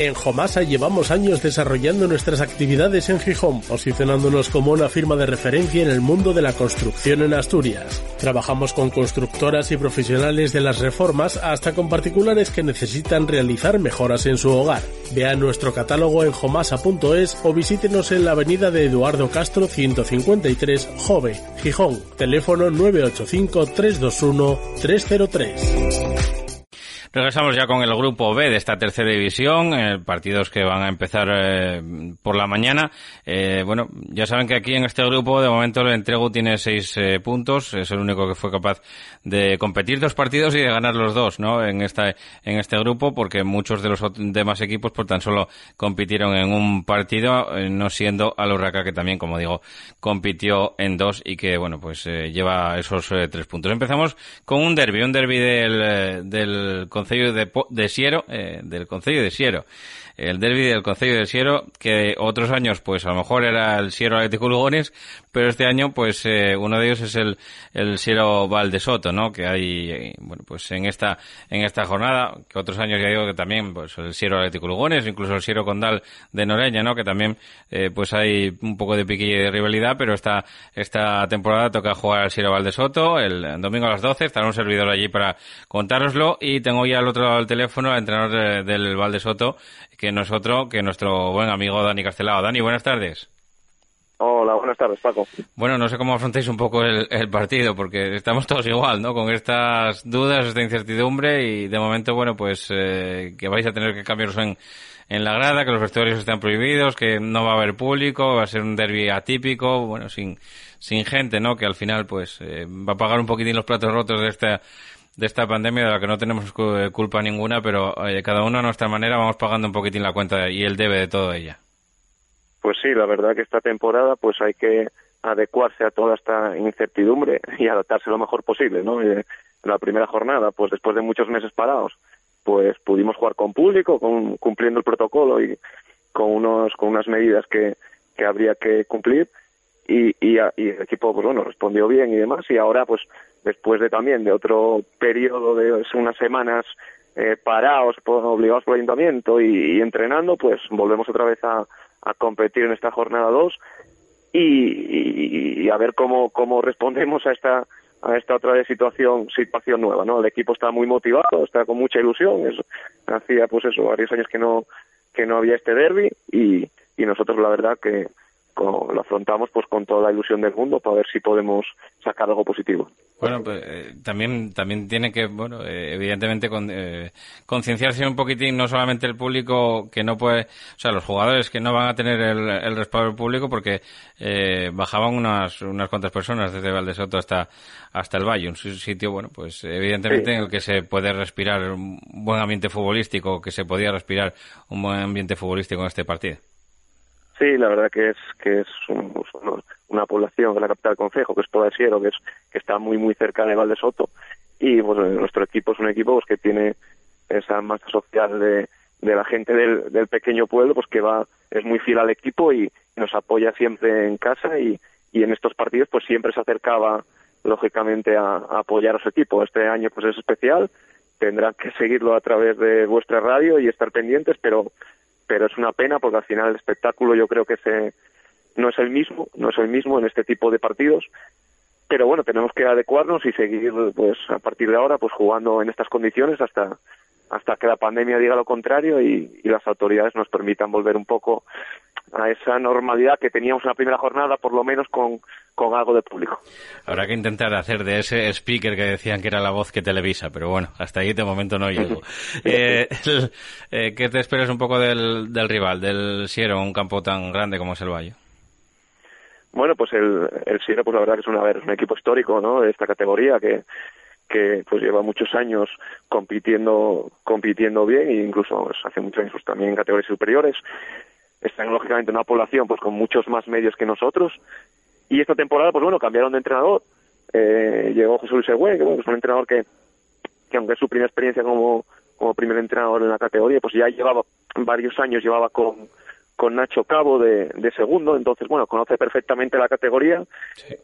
[SPEAKER 5] En Jomasa llevamos años desarrollando nuestras actividades en Gijón, posicionándonos como una firma de referencia en el mundo de la construcción en Asturias. Trabajamos con constructoras y profesionales de las reformas hasta con particulares que necesitan realizar mejoras en su hogar. Vea nuestro catálogo en jomasa.es o visítenos en la avenida de Eduardo Castro 153, Jove, Gijón, teléfono 985 321 303.
[SPEAKER 1] Regresamos ya con el grupo B de esta tercera división, eh, partidos que van a empezar eh, por la mañana. Eh, bueno, ya saben que aquí en este grupo de momento el entrego tiene seis puntos, es el único que fue capaz de competir dos partidos y de ganar los dos, ¿no? En esta en este grupo, porque muchos de los demás equipos por tan solo compitieron en un partido, no siendo a Urraca que también, como digo, compitió en dos y que bueno, pues lleva esos tres puntos. Empezamos con un derby, un derby del del Concello de, de Siero, eh, del Concello de Siero el derby del Concello del Siero, que otros años pues a lo mejor era el Siero Atlético Lugones, pero este año pues eh, uno de ellos es el, el Siero Valdesoto, ¿no? Que hay, eh, bueno, pues en esta, en esta jornada, que otros años ya digo que también pues el Siero Atlético Lugones, incluso el Siero Condal de Noreña, ¿no? Que también eh, pues hay un poco de piquilla de rivalidad, pero esta, esta temporada toca jugar al Siero Valdesoto el domingo a las 12, estará un servidor allí para contároslo y tengo ya al otro lado del teléfono al entrenador del Valdesoto, que no es otro que nuestro buen amigo Dani Castelao. Dani, buenas tardes.
[SPEAKER 6] Hola, buenas tardes, Paco.
[SPEAKER 1] Bueno, no sé cómo afrontáis un poco el, partido, porque estamos todos igual, ¿no? Con estas dudas, esta incertidumbre y de momento, bueno, pues eh, que vais a tener que cambiaros en, en la grada, que los vestuarios están prohibidos, que no va a haber público, va a ser un derby atípico, bueno, sin, sin gente, ¿no? Que al final, pues, eh, va a pagar un poquitín los platos rotos de esta de esta pandemia de la que no tenemos culpa ninguna, pero cada uno a nuestra manera vamos pagando un poquitín la cuenta y el debe de todo ella.
[SPEAKER 9] Pues sí, la verdad que esta temporada pues hay que adecuarse a toda esta incertidumbre y adaptarse lo mejor posible, ¿no? En la primera jornada, pues después de muchos meses parados, pues pudimos jugar con público, con, cumpliendo el protocolo y con unos con unas medidas que, que habría que cumplir y, y, el equipo pues bueno respondió bien y demás y ahora pues después de también de otro periodo de unas semanas eh, parados obligados por el ayuntamiento y, entrenando pues volvemos otra vez a, a competir en esta jornada 2 y, y, a ver cómo cómo respondemos a esta a esta otra situación situación nueva no el equipo está muy motivado está con mucha ilusión es, hacía pues eso varios años que no que no había este derby y, y nosotros la verdad que lo afrontamos pues con toda la ilusión del mundo para ver si podemos sacar algo positivo.
[SPEAKER 1] Bueno, pues eh, también también tiene que, bueno, eh, evidentemente con, eh, concienciarse un poquitín, no solamente el público que no puede, o sea, los jugadores que no van a tener el, respaldo del público porque bajaban unas unas cuantas personas desde Valdesoto hasta hasta el Valle, un sitio, bueno, pues evidentemente en el que se puede respirar un buen ambiente futbolístico, que se podía respirar un buen ambiente futbolístico en este partido.
[SPEAKER 9] Sí, la verdad que es que es una población de la capital del concejo, que es Podasiero, que es que está muy muy cerca de Valdesoto. Y pues nuestro equipo es un equipo pues, que tiene esa masa social de, de la gente del, del pequeño pueblo, pues que va es muy fiel al equipo y nos apoya siempre en casa. Y, y en estos partidos pues siempre se acercaba lógicamente a, a, apoyar a su equipo. Este año pues es especial, tendrán que seguirlo a través de vuestra radio y estar pendientes, pero pero es una pena porque al final el espectáculo yo creo que se, no es el mismo, no es el mismo en este tipo de partidos, pero bueno, tenemos que adecuarnos y seguir pues a partir de ahora pues jugando en estas condiciones hasta hasta que la pandemia diga lo contrario y, y las autoridades nos permitan volver un poco a esa normalidad que teníamos en la primera jornada, por lo menos con, con algo de público.
[SPEAKER 1] Habrá que intentar hacer de ese speaker que decían que era la voz que televisa, pero bueno, hasta ahí de momento no llego. [LAUGHS] eh, eh, ¿Qué te esperas un poco del, del rival, del Siero, un campo tan grande como es el Valle?
[SPEAKER 9] Bueno, pues el, el Siero, pues la verdad que es, una, es un equipo histórico, ¿no? De esta categoría que que pues lleva muchos años compitiendo compitiendo bien e incluso pues, hace muchos años pues, también en categorías superiores están lógicamente una población pues con muchos más medios que nosotros. Y esta temporada pues bueno cambiaron de entrenador. Eh, llegó José Luis Egüe que bueno es un entrenador que que aunque es su primera experiencia como como primer entrenador en la categoría pues ya llevaba varios años llevaba con con Nacho Cabo de, de segundo. Entonces bueno conoce perfectamente la categoría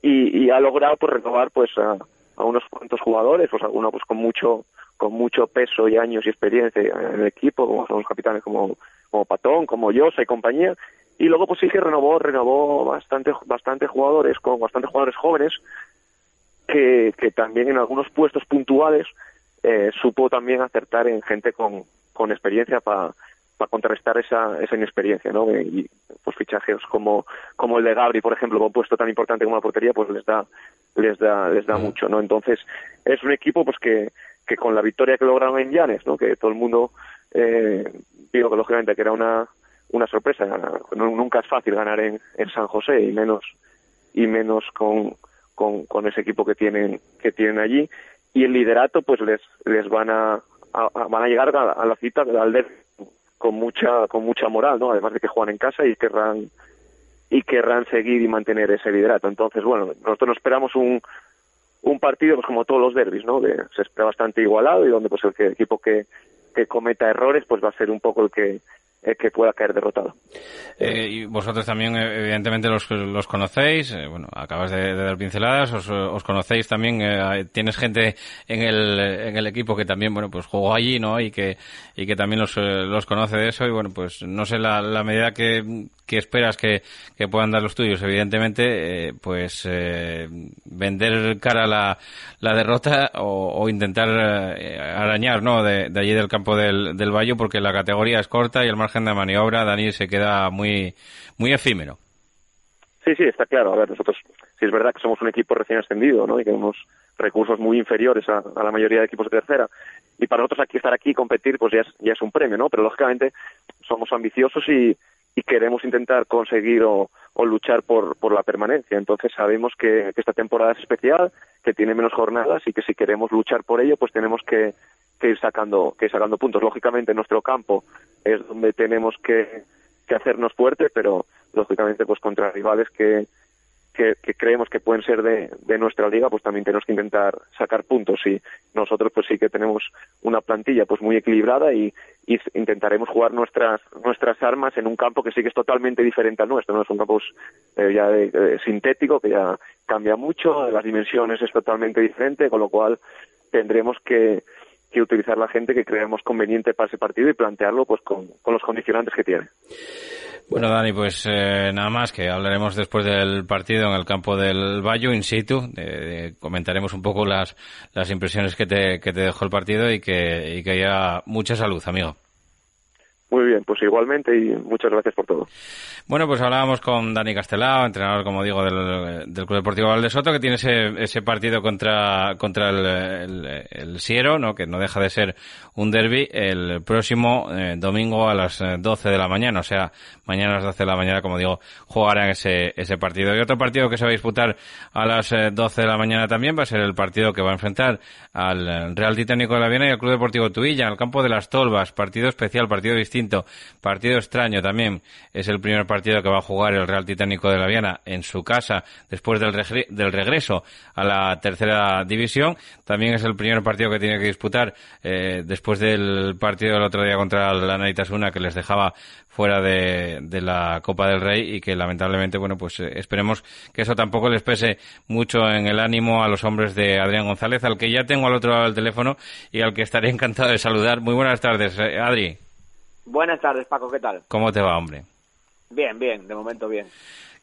[SPEAKER 9] y, y ha logrado pues renovar pues a, a unos cuantos jugadores. Pues algunos pues con mucho con mucho peso y años y experiencia en el equipo. Como son los capitanes como como Patón, como yo, y compañía. Y luego pues sí que renovó, renovó bastante, bastante jugadores, con bastantes jugadores jóvenes, que, que también en algunos puestos puntuales eh, supo también acertar en gente con, con experiencia para para contrarrestar esa, esa inexperiencia, ¿no? Y pues fichajes como, como el de Gabri, por ejemplo, con un puesto tan importante como la portería, pues les da, les da, les da mucho, ¿no? Entonces, es un equipo pues que, que con la victoria que lograron en Llanes, ¿no? Que todo el mundo eh, digo que lógicamente que era una, una sorpresa. Nunca es fácil ganar en, en San José y menos y menos con, con, ese equipo que tienen que tienen allí. Y el liderato pues les les van a, van a llegar a, la cita del con mucha con mucha moral no además de que juegan en casa y querrán y querrán seguir y mantener ese liderato. Entonces bueno nosotros nos esperamos un un partido pues como todos los derbis no de, se espera bastante igualado y donde pues el, el equipo que que cometa errores, pues va a ser un poco el que que pueda caer derrotado.
[SPEAKER 1] Eh, y vosotros también, eh, evidentemente, los, los conocéis. Eh, bueno, acabas de, dar pinceladas, os, os conocéis también. Eh, tienes gente en el, en el equipo que también, bueno, pues jugó allí, ¿no? Y que, y que también los, los conoce de eso. Y bueno, pues no sé la, medida que, que esperas que, que puedan dar los tuyos. Evidentemente, pues vender cara la, la derrota o, o intentar arañar, ¿no? De, allí del campo del, del Valle, porque la categoría es corta y el margen de maniobra, Dani, se queda muy, muy efímero.
[SPEAKER 9] Sí, sí, está claro. A ver, nosotros, sí es verdad que somos un equipo recién ascendido, ¿no? Y que tenemos recursos muy inferiores a, la mayoría de equipos de tercera. Y para nosotros aquí estar aquí y competir, pues ya es, ya es un premio, ¿no? Pero lógicamente somos ambiciosos y, y queremos intentar conseguir o,
[SPEAKER 6] o luchar por, por la permanencia. Entonces sabemos que, esta temporada es especial, que tiene menos jornadas y que si queremos luchar por ello, pues tenemos que, que ir sacando, que ir sacando puntos. Lógicamente nuestro campo es donde tenemos que, que hacernos fuerte, pero lógicamente pues contra rivales que, que, creemos que pueden ser de, nuestra liga, pues también tenemos que intentar sacar puntos. Y nosotros pues sí que tenemos una plantilla pues muy equilibrada y, intentaremos jugar nuestras nuestras armas en un campo que sí que es totalmente diferente al nuestro, no es un campo pues, eh, ya sintético que ya cambia mucho, las dimensiones es totalmente diferente, con lo cual tendremos que, que utilizar la gente que creemos conveniente para ese partido y plantearlo pues con, con los condicionantes que tiene.
[SPEAKER 1] Bueno, Dani, pues eh, nada más que hablaremos después del partido en el campo del Bayo, in situ. comentaremos un poco las, las impresiones que te, que te dejó el partido y que, y que haya mucha salud, amigo.
[SPEAKER 6] Muy bien, pues igualmente y muchas gracias por todo.
[SPEAKER 1] Bueno, pues hablábamos con Dani Castelao, entrenador, como digo, del, del Club Deportivo Valdesoto, que tiene ese, ese partido contra, contra el, el, Siero, ¿no? que no deja de ser un derby, el próximo eh, domingo a las 12 eh, de la mañana. O sea, mañana a las 12 de la mañana, como digo, jugarán ese, ese partido. Y otro partido que se va a disputar a las 12 eh, de la mañana también va a ser el partido que va a enfrentar al Real Titánico de la Viena y al Club Deportivo Tuilla, en el campo de las Tolvas. Partido especial, partido distinto, partido extraño también. Es el primer partido que va a jugar el Real Titánico de la Viana en su casa después del, del regreso a la tercera división. También es el primer partido que tiene que disputar eh, después del partido del otro día contra la Naitasuna que les dejaba fuera de, de, la Copa del Rey y que lamentablemente, bueno, pues eh, esperemos que eso tampoco les pese mucho en el ánimo a los hombres de Adrián González, al que ya tengo al otro lado del teléfono y al que estaré [LAUGHS] encantado de saludar. Muy buenas tardes, eh, Adri.
[SPEAKER 10] Buenas tardes, Paco, ¿qué tal?
[SPEAKER 1] ¿Cómo te va, hombre?
[SPEAKER 10] Bien, bien, de momento bien.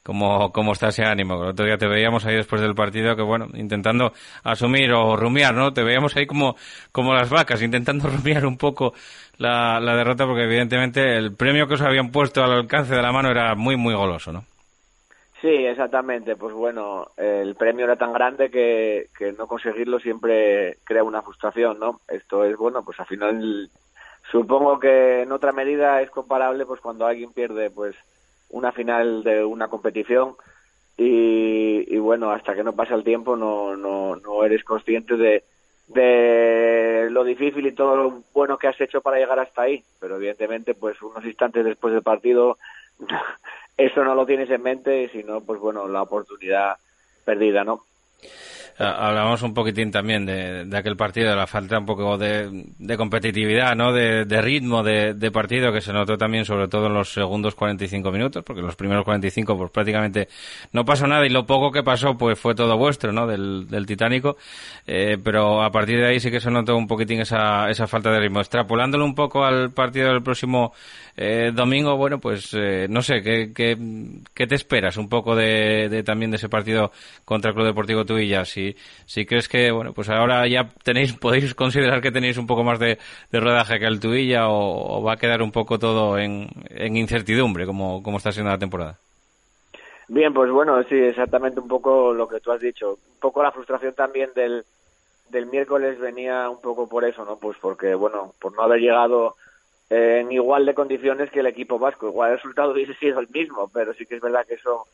[SPEAKER 1] ¿Cómo, ¿Cómo está ese ánimo? El otro día te veíamos ahí después del partido que, bueno, intentando asumir o rumiar, ¿no? Te veíamos ahí como, como las vacas, intentando [LAUGHS] rumiar un poco la, la derrota porque evidentemente el premio que os habían puesto al alcance de la mano era muy, muy goloso, ¿no?
[SPEAKER 10] Sí, exactamente. Pues bueno, el premio era tan grande que, que no conseguirlo siempre crea una frustración, ¿no? Esto es, bueno, pues al final supongo que en otra medida es comparable pues cuando alguien pierde pues una final de una competición y, bueno hasta que no pasa el tiempo no no no eres consciente de de lo difícil y todo lo bueno que has hecho para llegar hasta ahí. Pero evidentemente pues unos instantes después del partido [LAUGHS] eso no lo tienes en mente sino pues bueno la oportunidad perdida no
[SPEAKER 1] hablamos un poquitín también de, aquel partido, de la falta un poco de, competitividad, ¿no? De, ritmo de, partido que se notó también, sobre todo en los segundos 45 minutos, porque los primeros 45 pues prácticamente no pasó nada y lo poco que pasó pues fue todo vuestro, ¿no? Del, del Titánico. Eh, pero a partir de ahí sí que se notó un poquitín esa, esa falta de ritmo. Extrapolándolo un poco al partido del próximo eh, domingo, bueno, pues eh, no sé, ¿qué, ¿qué, qué, te esperas un poco de, también de ese partido contra el Club Deportivo Tuilla? Si, si crees que, bueno, pues ahora ya tenéis, [LAUGHS] podéis considerar que tenéis un poco más de, rodaje que el Tuilla o, va a quedar un poco todo en, incertidumbre como, como está siendo la temporada.
[SPEAKER 10] Bien, pues bueno, sí, exactamente un poco lo que tú has dicho. Un poco la frustración también del, del miércoles venía un poco por eso, ¿no? Pues porque, bueno, por no haber llegado en igual de condiciones que el equipo vasco. Igual el resultado hubiese sido el mismo, pero sí que es verdad que eso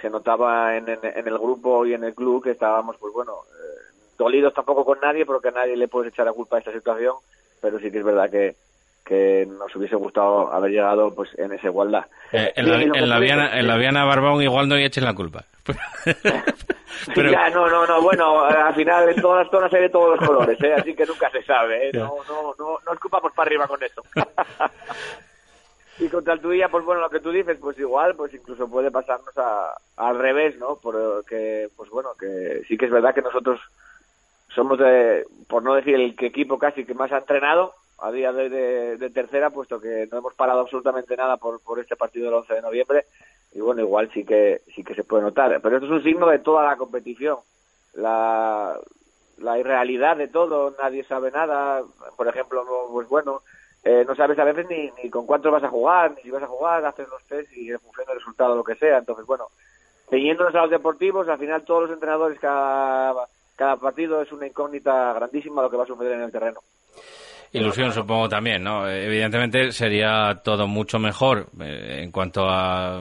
[SPEAKER 10] se notaba en, en, el grupo y en el club que estábamos, pues bueno, eh, dolidos tampoco con nadie, porque a nadie le puedes echar la culpa a esta situación, pero sí que es verdad que, que nos hubiese gustado haber llegado pues en esa igualdad.
[SPEAKER 1] Eh, en, la, en, la Viana, en la Viana Barbón igual no echen la culpa. [LAUGHS]
[SPEAKER 10] Pero... Ya, no, no, no, bueno, al final en todas las zonas hay de todos los colores, ¿eh? así que nunca se sabe, ¿eh? no, no, no, no escupamos para arriba con esto. [LAUGHS] y contra el tuya, pues bueno, lo que tú dices, pues igual, pues incluso puede pasarnos a, al revés, ¿no? Porque, pues bueno, que sí que es verdad que nosotros somos, de, por no decir el equipo casi que más ha entrenado a día de, de, de tercera, puesto que no hemos parado absolutamente nada por, por este partido del 11 de noviembre y bueno, igual sí que sí que se puede notar. Pero esto es un signo de toda la competición. La, la irrealidad de todo, nadie sabe nada. Por ejemplo, pues bueno, eh, no sabes a veces ni, ni con cuántos vas a jugar, ni si vas a jugar, haces los test y en función del resultado, lo que sea. Entonces, bueno, ceñiéndonos a los deportivos, al final todos los entrenadores, cada, cada partido es una incógnita grandísima lo que va a suceder en el terreno.
[SPEAKER 1] Ilusión supongo también, ¿no? Evidentemente sería todo mucho mejor eh, en cuanto a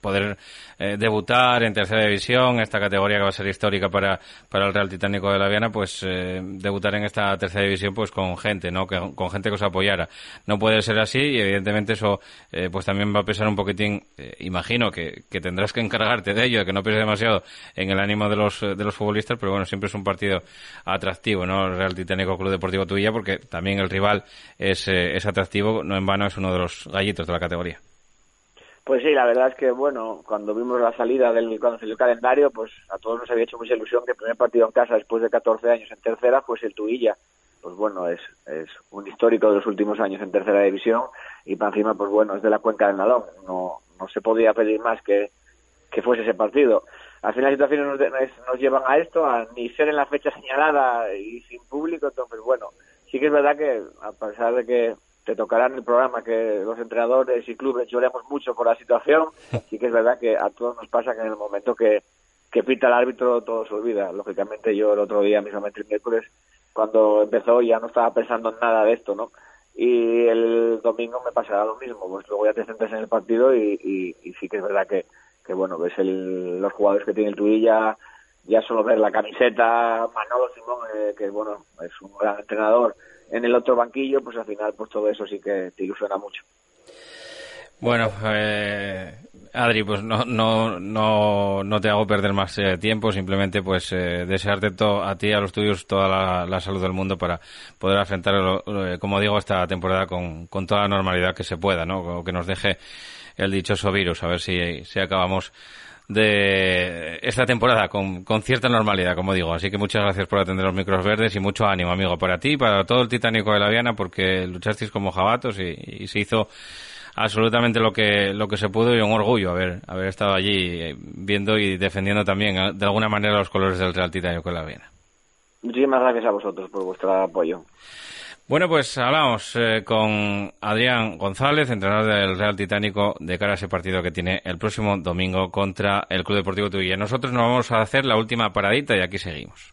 [SPEAKER 1] poder eh, debutar en tercera división, esta categoría que va a ser histórica para, para el Real Titánico de la Viana, pues eh, debutar en esta tercera división pues con gente, ¿no? Que, con gente que os apoyara. No puede ser así y evidentemente eso eh, pues también va a pesar un poquitín, imagino que, que tendrás que encargarte de ello, de que no pese demasiado en el ánimo de los, de los futbolistas, pero bueno, siempre es un partido atractivo, ¿no? El Real Titánico Club Deportivo Tuilla, porque también el rival es, es atractivo, no en vano es uno de los gallitos de la categoría.
[SPEAKER 10] Pues sí, la verdad es que, bueno, cuando vimos la salida del, cuando salió el calendario, pues a todos nos había hecho mucha ilusión que el primer partido en casa después de 14 años en tercera fuese el Tuilla. Pues bueno, es, es un histórico de los últimos años en tercera división y para encima, pues bueno, es de la cuenca del Nalón. No, no se podía pedir más que, que fuese ese partido. Al final las situaciones nos, nos llevan a esto, a ni ser en la fecha señalada y sin público, entonces bueno, sí que es verdad que a pesar de que te tocará en el programa que los entrenadores y clubes lloremos mucho por la situación. [LAUGHS] Sí que es verdad que a todos nos pasa que en el momento que, que pita el árbitro todo se olvida. Lógicamente yo el otro día, mismamente el miércoles, cuando empezó ya no estaba pensando en nada de esto, ¿no? Y el domingo me pasará lo mismo, pues luego ya te centras en el partido y, y, sí que es verdad que, que bueno, ves el, los jugadores que tiene el Tuilla, ya solo ver la camiseta, Manolo Simón, eh, que bueno, es un gran entrenador, en el otro banquillo, pues al final pues todo eso sí que te ilusiona mucho.
[SPEAKER 1] Bueno, eh, Adri, pues no, no, no, no te hago perder más eh, tiempo, simplemente pues eh, desearte a ti y a los tuyos toda la, salud del mundo para poder afrontar, como digo, esta temporada con, con toda la normalidad que se pueda, ¿no? Que nos deje el dichoso virus, a ver si, si acabamos de esta temporada con, con, cierta normalidad, como digo. Así que muchas gracias por atender los micros verdes y mucho ánimo, amigo, para ti y para todo el Titánico de la Viana, porque luchasteis como jabatos y, se hizo absolutamente lo que lo que se pudo y un orgullo haber haber estado allí eh, viendo y defendiendo también eh, de alguna manera los colores del Real Titánico de la Viana.
[SPEAKER 10] Muchísimas gracias a vosotros por vuestro apoyo.
[SPEAKER 1] Bueno, pues hablamos eh, con Adrián González, entrenador del Real Titánico, de cara a ese partido que tiene el próximo domingo contra el Club Deportivo Tuilla. Nosotros nos vamos a hacer la última paradita y aquí seguimos.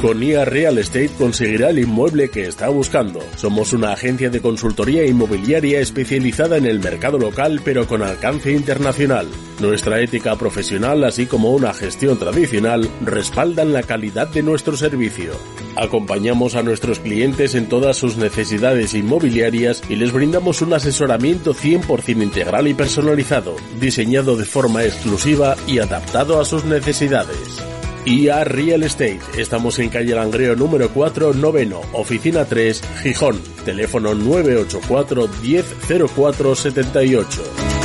[SPEAKER 5] Con IA Real Estate conseguirá el inmueble que está buscando. Somos una agencia de consultoría inmobiliaria especializada en el mercado local pero con alcance internacional. Nuestra ética profesional así como una gestión tradicional respaldan la calidad de nuestro servicio. Acompañamos a nuestros clientes en todas sus necesidades inmobiliarias y les brindamos un asesoramiento 100% integral y personalizado, diseñado de forma exclusiva y adaptado a sus necesidades. Y a Real Estate. Estamos en calle Langreo número 4, noveno, oficina 3, Gijón. Teléfono 984 100478 78.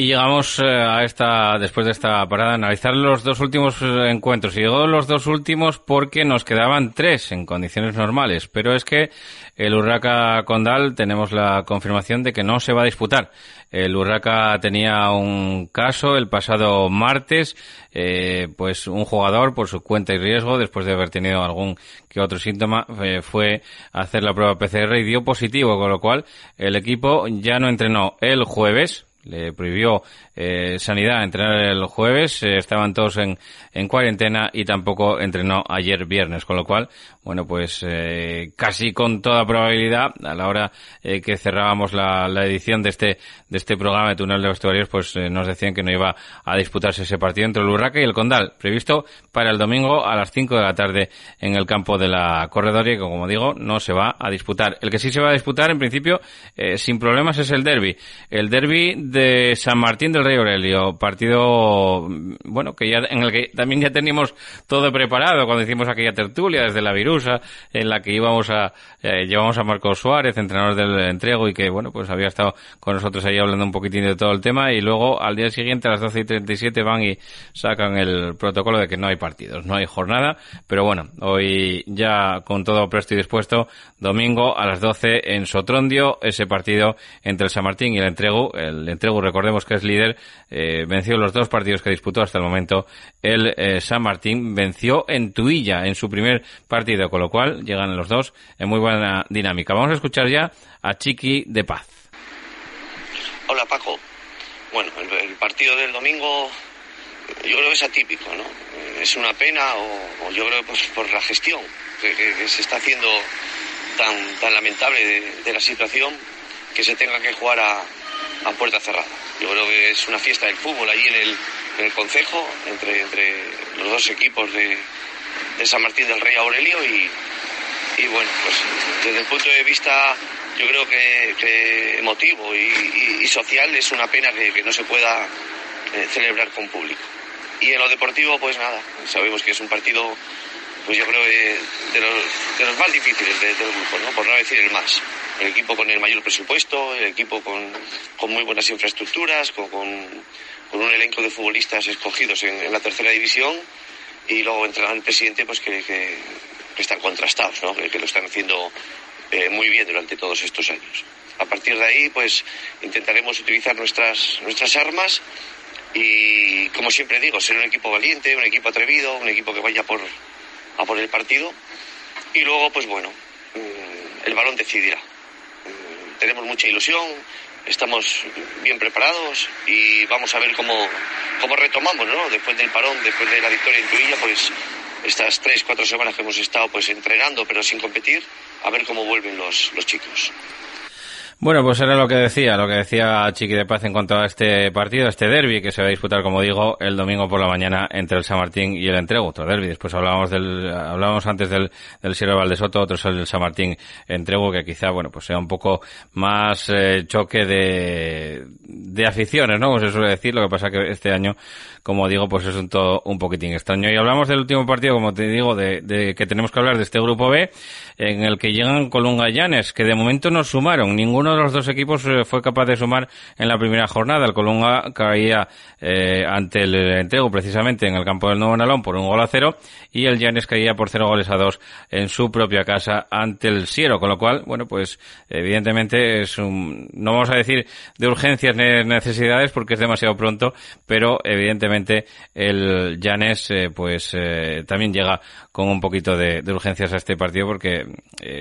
[SPEAKER 1] Y llegamos eh, a esta, después de esta parada, a analizar los dos últimos eh, encuentros. Y llegó los dos últimos porque nos quedaban tres en condiciones normales. Pero es que el Urraca Condal tenemos la confirmación de que no se va a disputar. El Urraca tenía un caso el pasado martes, eh, pues un jugador por su cuenta y riesgo, después de haber tenido algún que otro síntoma, fue a hacer la prueba PCR y dio positivo, con lo cual el equipo ya no entrenó el jueves, le prohibió eh, Sanidad entrenar el jueves, eh, estaban todos en, en, cuarentena y tampoco entrenó ayer viernes, con lo cual, bueno, pues eh, casi con toda probabilidad, a la hora eh, que cerrábamos la, la, edición de este, de este programa de Túnel de Vestuarios, pues nos decían que no iba a disputarse ese partido entre el Urraca y el Condal, previsto para el domingo a las 5 de la tarde en el campo de la Corredoria, que como digo, no se va a disputar. El que sí se va a disputar, en principio, sin problemas, es el derby. El derby de San Martín del Rey Aurelio, partido, bueno, que ya, en el que también ya teníamos todo preparado cuando hicimos aquella tertulia desde la virusa, en la que íbamos a, eh, llevamos a Marcos Suárez, entrenador del entrego, y que, bueno, pues había estado con nosotros ahí hablando un poquitín de todo el tema, y luego al día siguiente a las 12 y 37 van y sacan el protocolo de que no hay partidos, no hay jornada, pero bueno, hoy ya con todo presto y dispuesto, domingo a las 12 en Sotrondio, ese partido entre el San Martín y el entrego, entrego recordemos que es líder, eh, venció los dos partidos que disputó hasta el momento. El eh, San Martín venció en Tuilla en su primer partido, con lo cual llegan los dos en muy buena dinámica. Vamos a escuchar ya a Chiqui de Paz.
[SPEAKER 11] Hola Paco. Bueno, el, partido del domingo yo creo que es atípico, ¿no? Es una pena o, yo creo pues por la gestión que, se está haciendo tan, tan lamentable de, la situación que se tenga que jugar a, a puerta cerrada. Yo creo que es una fiesta del fútbol allí en el, en el Concejo, entre, entre los dos equipos de, de San Martín del Rey Aurelio y, y, bueno, pues desde el punto de vista yo creo que, emotivo y, social es una pena que, no se pueda eh, celebrar con público. Y en lo deportivo, pues nada, sabemos que es un partido, pues yo creo que de los, de los más difíciles del grupo, ¿no? por no decir el más el equipo con el mayor presupuesto, el equipo con, muy buenas infraestructuras, con, un elenco de futbolistas escogidos en, la tercera división y luego entra el presidente pues que, están contrastados, ¿no? que, lo están haciendo eh, muy bien durante todos estos años. A partir de ahí pues intentaremos utilizar nuestras, nuestras armas y como siempre digo, ser un equipo valiente, un equipo atrevido, un equipo que vaya por, a por el partido y luego pues bueno, mm, el balón decidirá tenemos mucha ilusión, estamos bien preparados y vamos a ver cómo, cómo retomamos, ¿no? Después del parón, después de la victoria en Tuilla, pues estas tres, cuatro semanas que hemos estado pues entrenando pero sin competir, a ver cómo vuelven los, los chicos.
[SPEAKER 1] Bueno, pues era lo que decía, lo que decía Chiqui de Paz en cuanto a este partido, este derby que se va a disputar, como digo, el domingo por la mañana entre el San Martín y el Entrego, otro derby. Después hablábamos del, hablábamos antes del, del Sierra Valdesoto, otro es el San Martín Entrego, que quizá, bueno, pues sea un poco más eh, choque de, de aficiones, ¿no? Pues se suele decir, lo que pasa que este año, como digo, pues es un todo un poquitín extraño. Y hablamos del último partido, como te digo, de, de que tenemos que hablar de este grupo B, en el que llegan Colunga Llanes, que de momento no sumaron ninguno de los dos equipos eh, fue capaz de sumar en la primera jornada. El Colunga caía eh, ante el entrego precisamente en el campo del Nuevo Nalón por un gol a cero y el Llanes caía por cero goles a dos en su propia casa ante el Siero, con lo cual, bueno, pues evidentemente es un, no vamos a decir de urgencias ni necesidades porque es demasiado pronto, pero evidentemente el Llanes eh, pues también llega con un poquito de, urgencias a este partido porque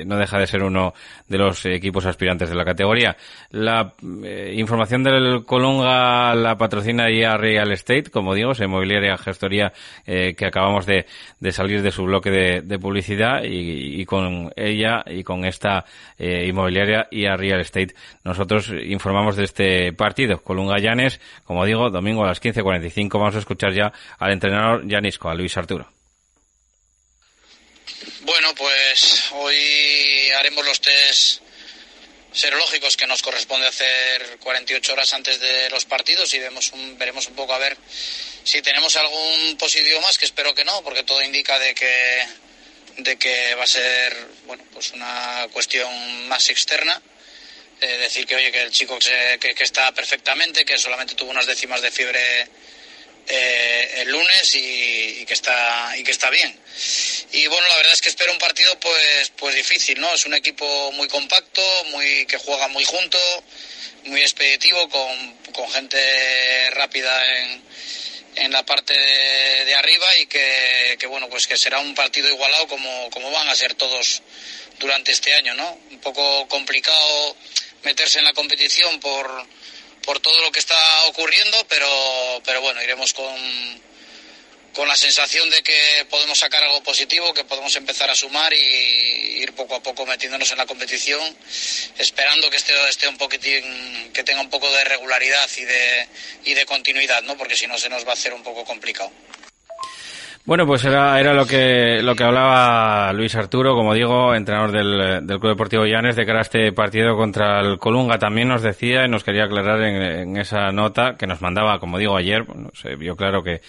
[SPEAKER 1] no deja de ser uno de los equipos aspirantes de la categoría. La eh, información del Colunga la patrocina ya Real Estate, como digo, esa inmobiliaria gestoría eh, que acabamos de, salir de su bloque de, publicidad y, con ella y con esta eh, inmobiliaria y a Real Estate nosotros informamos de este partido. Colunga Llanes, como digo, domingo a las 15.45 vamos a escuchar ya al entrenador Llanisco, a Luis Arturo.
[SPEAKER 12] Bueno, pues hoy haremos los test serológicos que nos corresponde hacer 48 horas antes de los partidos y vemos un, veremos un poco a ver si tenemos algún positivo más, que espero que no, porque todo indica de que, de que va a ser bueno, pues una cuestión más externa. Eh, decir que oye que el chico que, que, está perfectamente, que solamente tuvo unas décimas de fiebre eh, el lunes y, que está y que está bien. Y bueno, la verdad es que espero un partido pues pues difícil, ¿no? Es un equipo muy compacto, muy que juega muy junto, muy expeditivo, con, con gente rápida en, en la parte de, arriba y que, que, bueno pues que será un partido igualado como, como van a ser todos durante este año, ¿no? Un poco complicado meterse en la competición por por todo lo que está ocurriendo, pero, pero bueno, iremos con, con la sensación de que podemos sacar algo positivo, que podemos empezar a sumar y ir poco a poco metiéndonos en la competición, esperando que esté, esté un poquitín, que tenga un poco de regularidad y de, y de continuidad, ¿no? Porque si no se nos va a hacer un poco complicado.
[SPEAKER 1] Bueno, pues era, era lo que lo que hablaba Luis Arturo, como digo, entrenador del, del Club Deportivo Llanes, de cara a este partido contra el Colunga. También nos decía y nos quería aclarar en, en esa nota que nos mandaba, como digo, ayer, se vio claro que,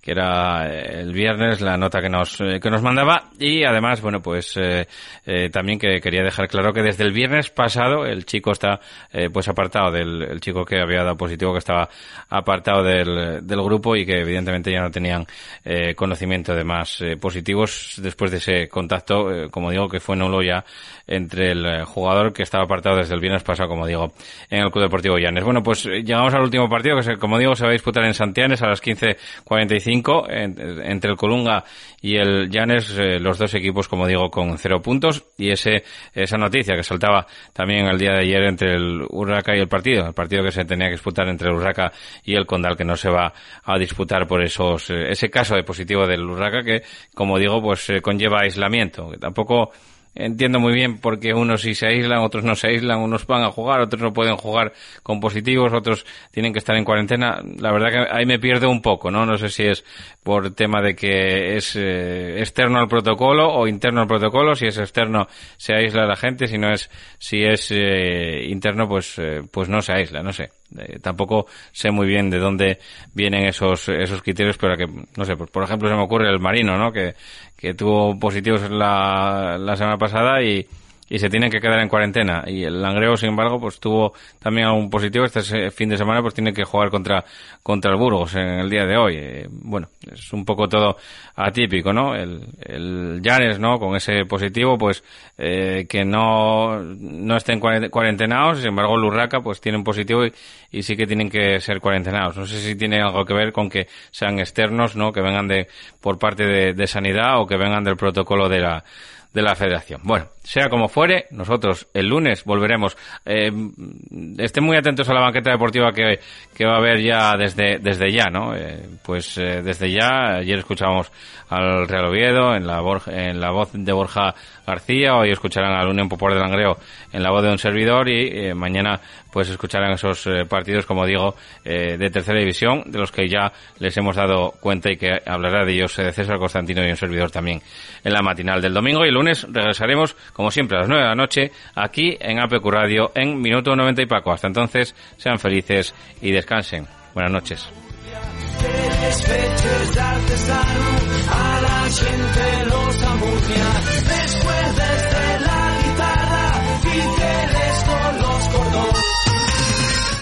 [SPEAKER 1] que era el viernes la nota que nos, eh, que nos mandaba y además, bueno, pues eh, eh, también que quería dejar claro que desde el viernes pasado el chico está eh, pues apartado del el chico que había dado positivo que estaba apartado del, del grupo y que evidentemente ya no tenían eh, conocimiento de más positivos después de ese contacto, como digo, que fue nulo ya entre el jugador que estaba apartado desde el viernes pasado, como digo, en el Club Deportivo Llanes. Bueno, pues llegamos al último partido que, como digo, se va a disputar en Santianes a las 15.45 entre el Colunga y el Llanes, eh, los dos equipos, como digo, con cero puntos. Y ese, esa noticia que saltaba también el día de ayer entre el Urraca y el partido, el partido que se tenía que disputar entre el Urraca y el Condal, que no se va a disputar por esos, eh, ese caso de positivo del Urraca que, como digo, pues eh, conlleva aislamiento. Que tampoco entiendo muy bien porque unos sí se aíslan, otros no se aíslan, unos van a jugar, otros no pueden jugar con positivos, otros tienen que estar en cuarentena. La verdad que ahí me pierdo un poco, ¿no? No sé si es por tema de que es eh, externo al protocolo o interno al protocolo, si es externo se aísla la gente, si no es, si es eh, interno pues, eh, pues no se aísla, no sé. Eh, tampoco sé muy bien de dónde vienen esos, esos criterios, pero que, no sé, por, por ejemplo se me ocurre el marino, ¿no? Que, que tuvo positivos la, la semana pasada y, y se tienen que quedar en cuarentena. Y el Langreo, sin embargo, pues tuvo también algún positivo. Este fin de semana pues tiene que jugar contra, contra el Burgos en el día de hoy. Eh, bueno, es un poco todo atípico, ¿no? El, el Llanes, ¿no? Con ese positivo, pues eh, que no, no estén cuarentenados. Sin embargo, el Urraca pues tiene un positivo y, y sí que tienen que ser cuarentenados. No sé si tiene algo que ver con que sean externos, ¿no? Que vengan de, por parte de, de sanidad o que vengan del protocolo de la, de la federación. Bueno, sea como fuere, nosotros el lunes volveremos. Eh, estén muy atentos a la banqueta deportiva que, que va a haber ya desde, desde ya, ¿no? Eh, pues eh, desde ya, ayer escuchábamos al Real Oviedo en la, en la voz de Borja García, hoy escucharán al Unión Popular de Langreo en la voz de un servidor y eh, mañana pues escucharán esos eh, partidos, como digo, eh, de tercera división, de los que ya les hemos dado cuenta y que hablará de ellos César Constantino y un servidor también en la matinal del domingo y el lunes regresaremos, como siempre, a las nueve de la noche aquí en APQ Radio en Minuto 90 y Paco. Hasta entonces, sean felices y descansen. Buenas noches.
[SPEAKER 5] puedes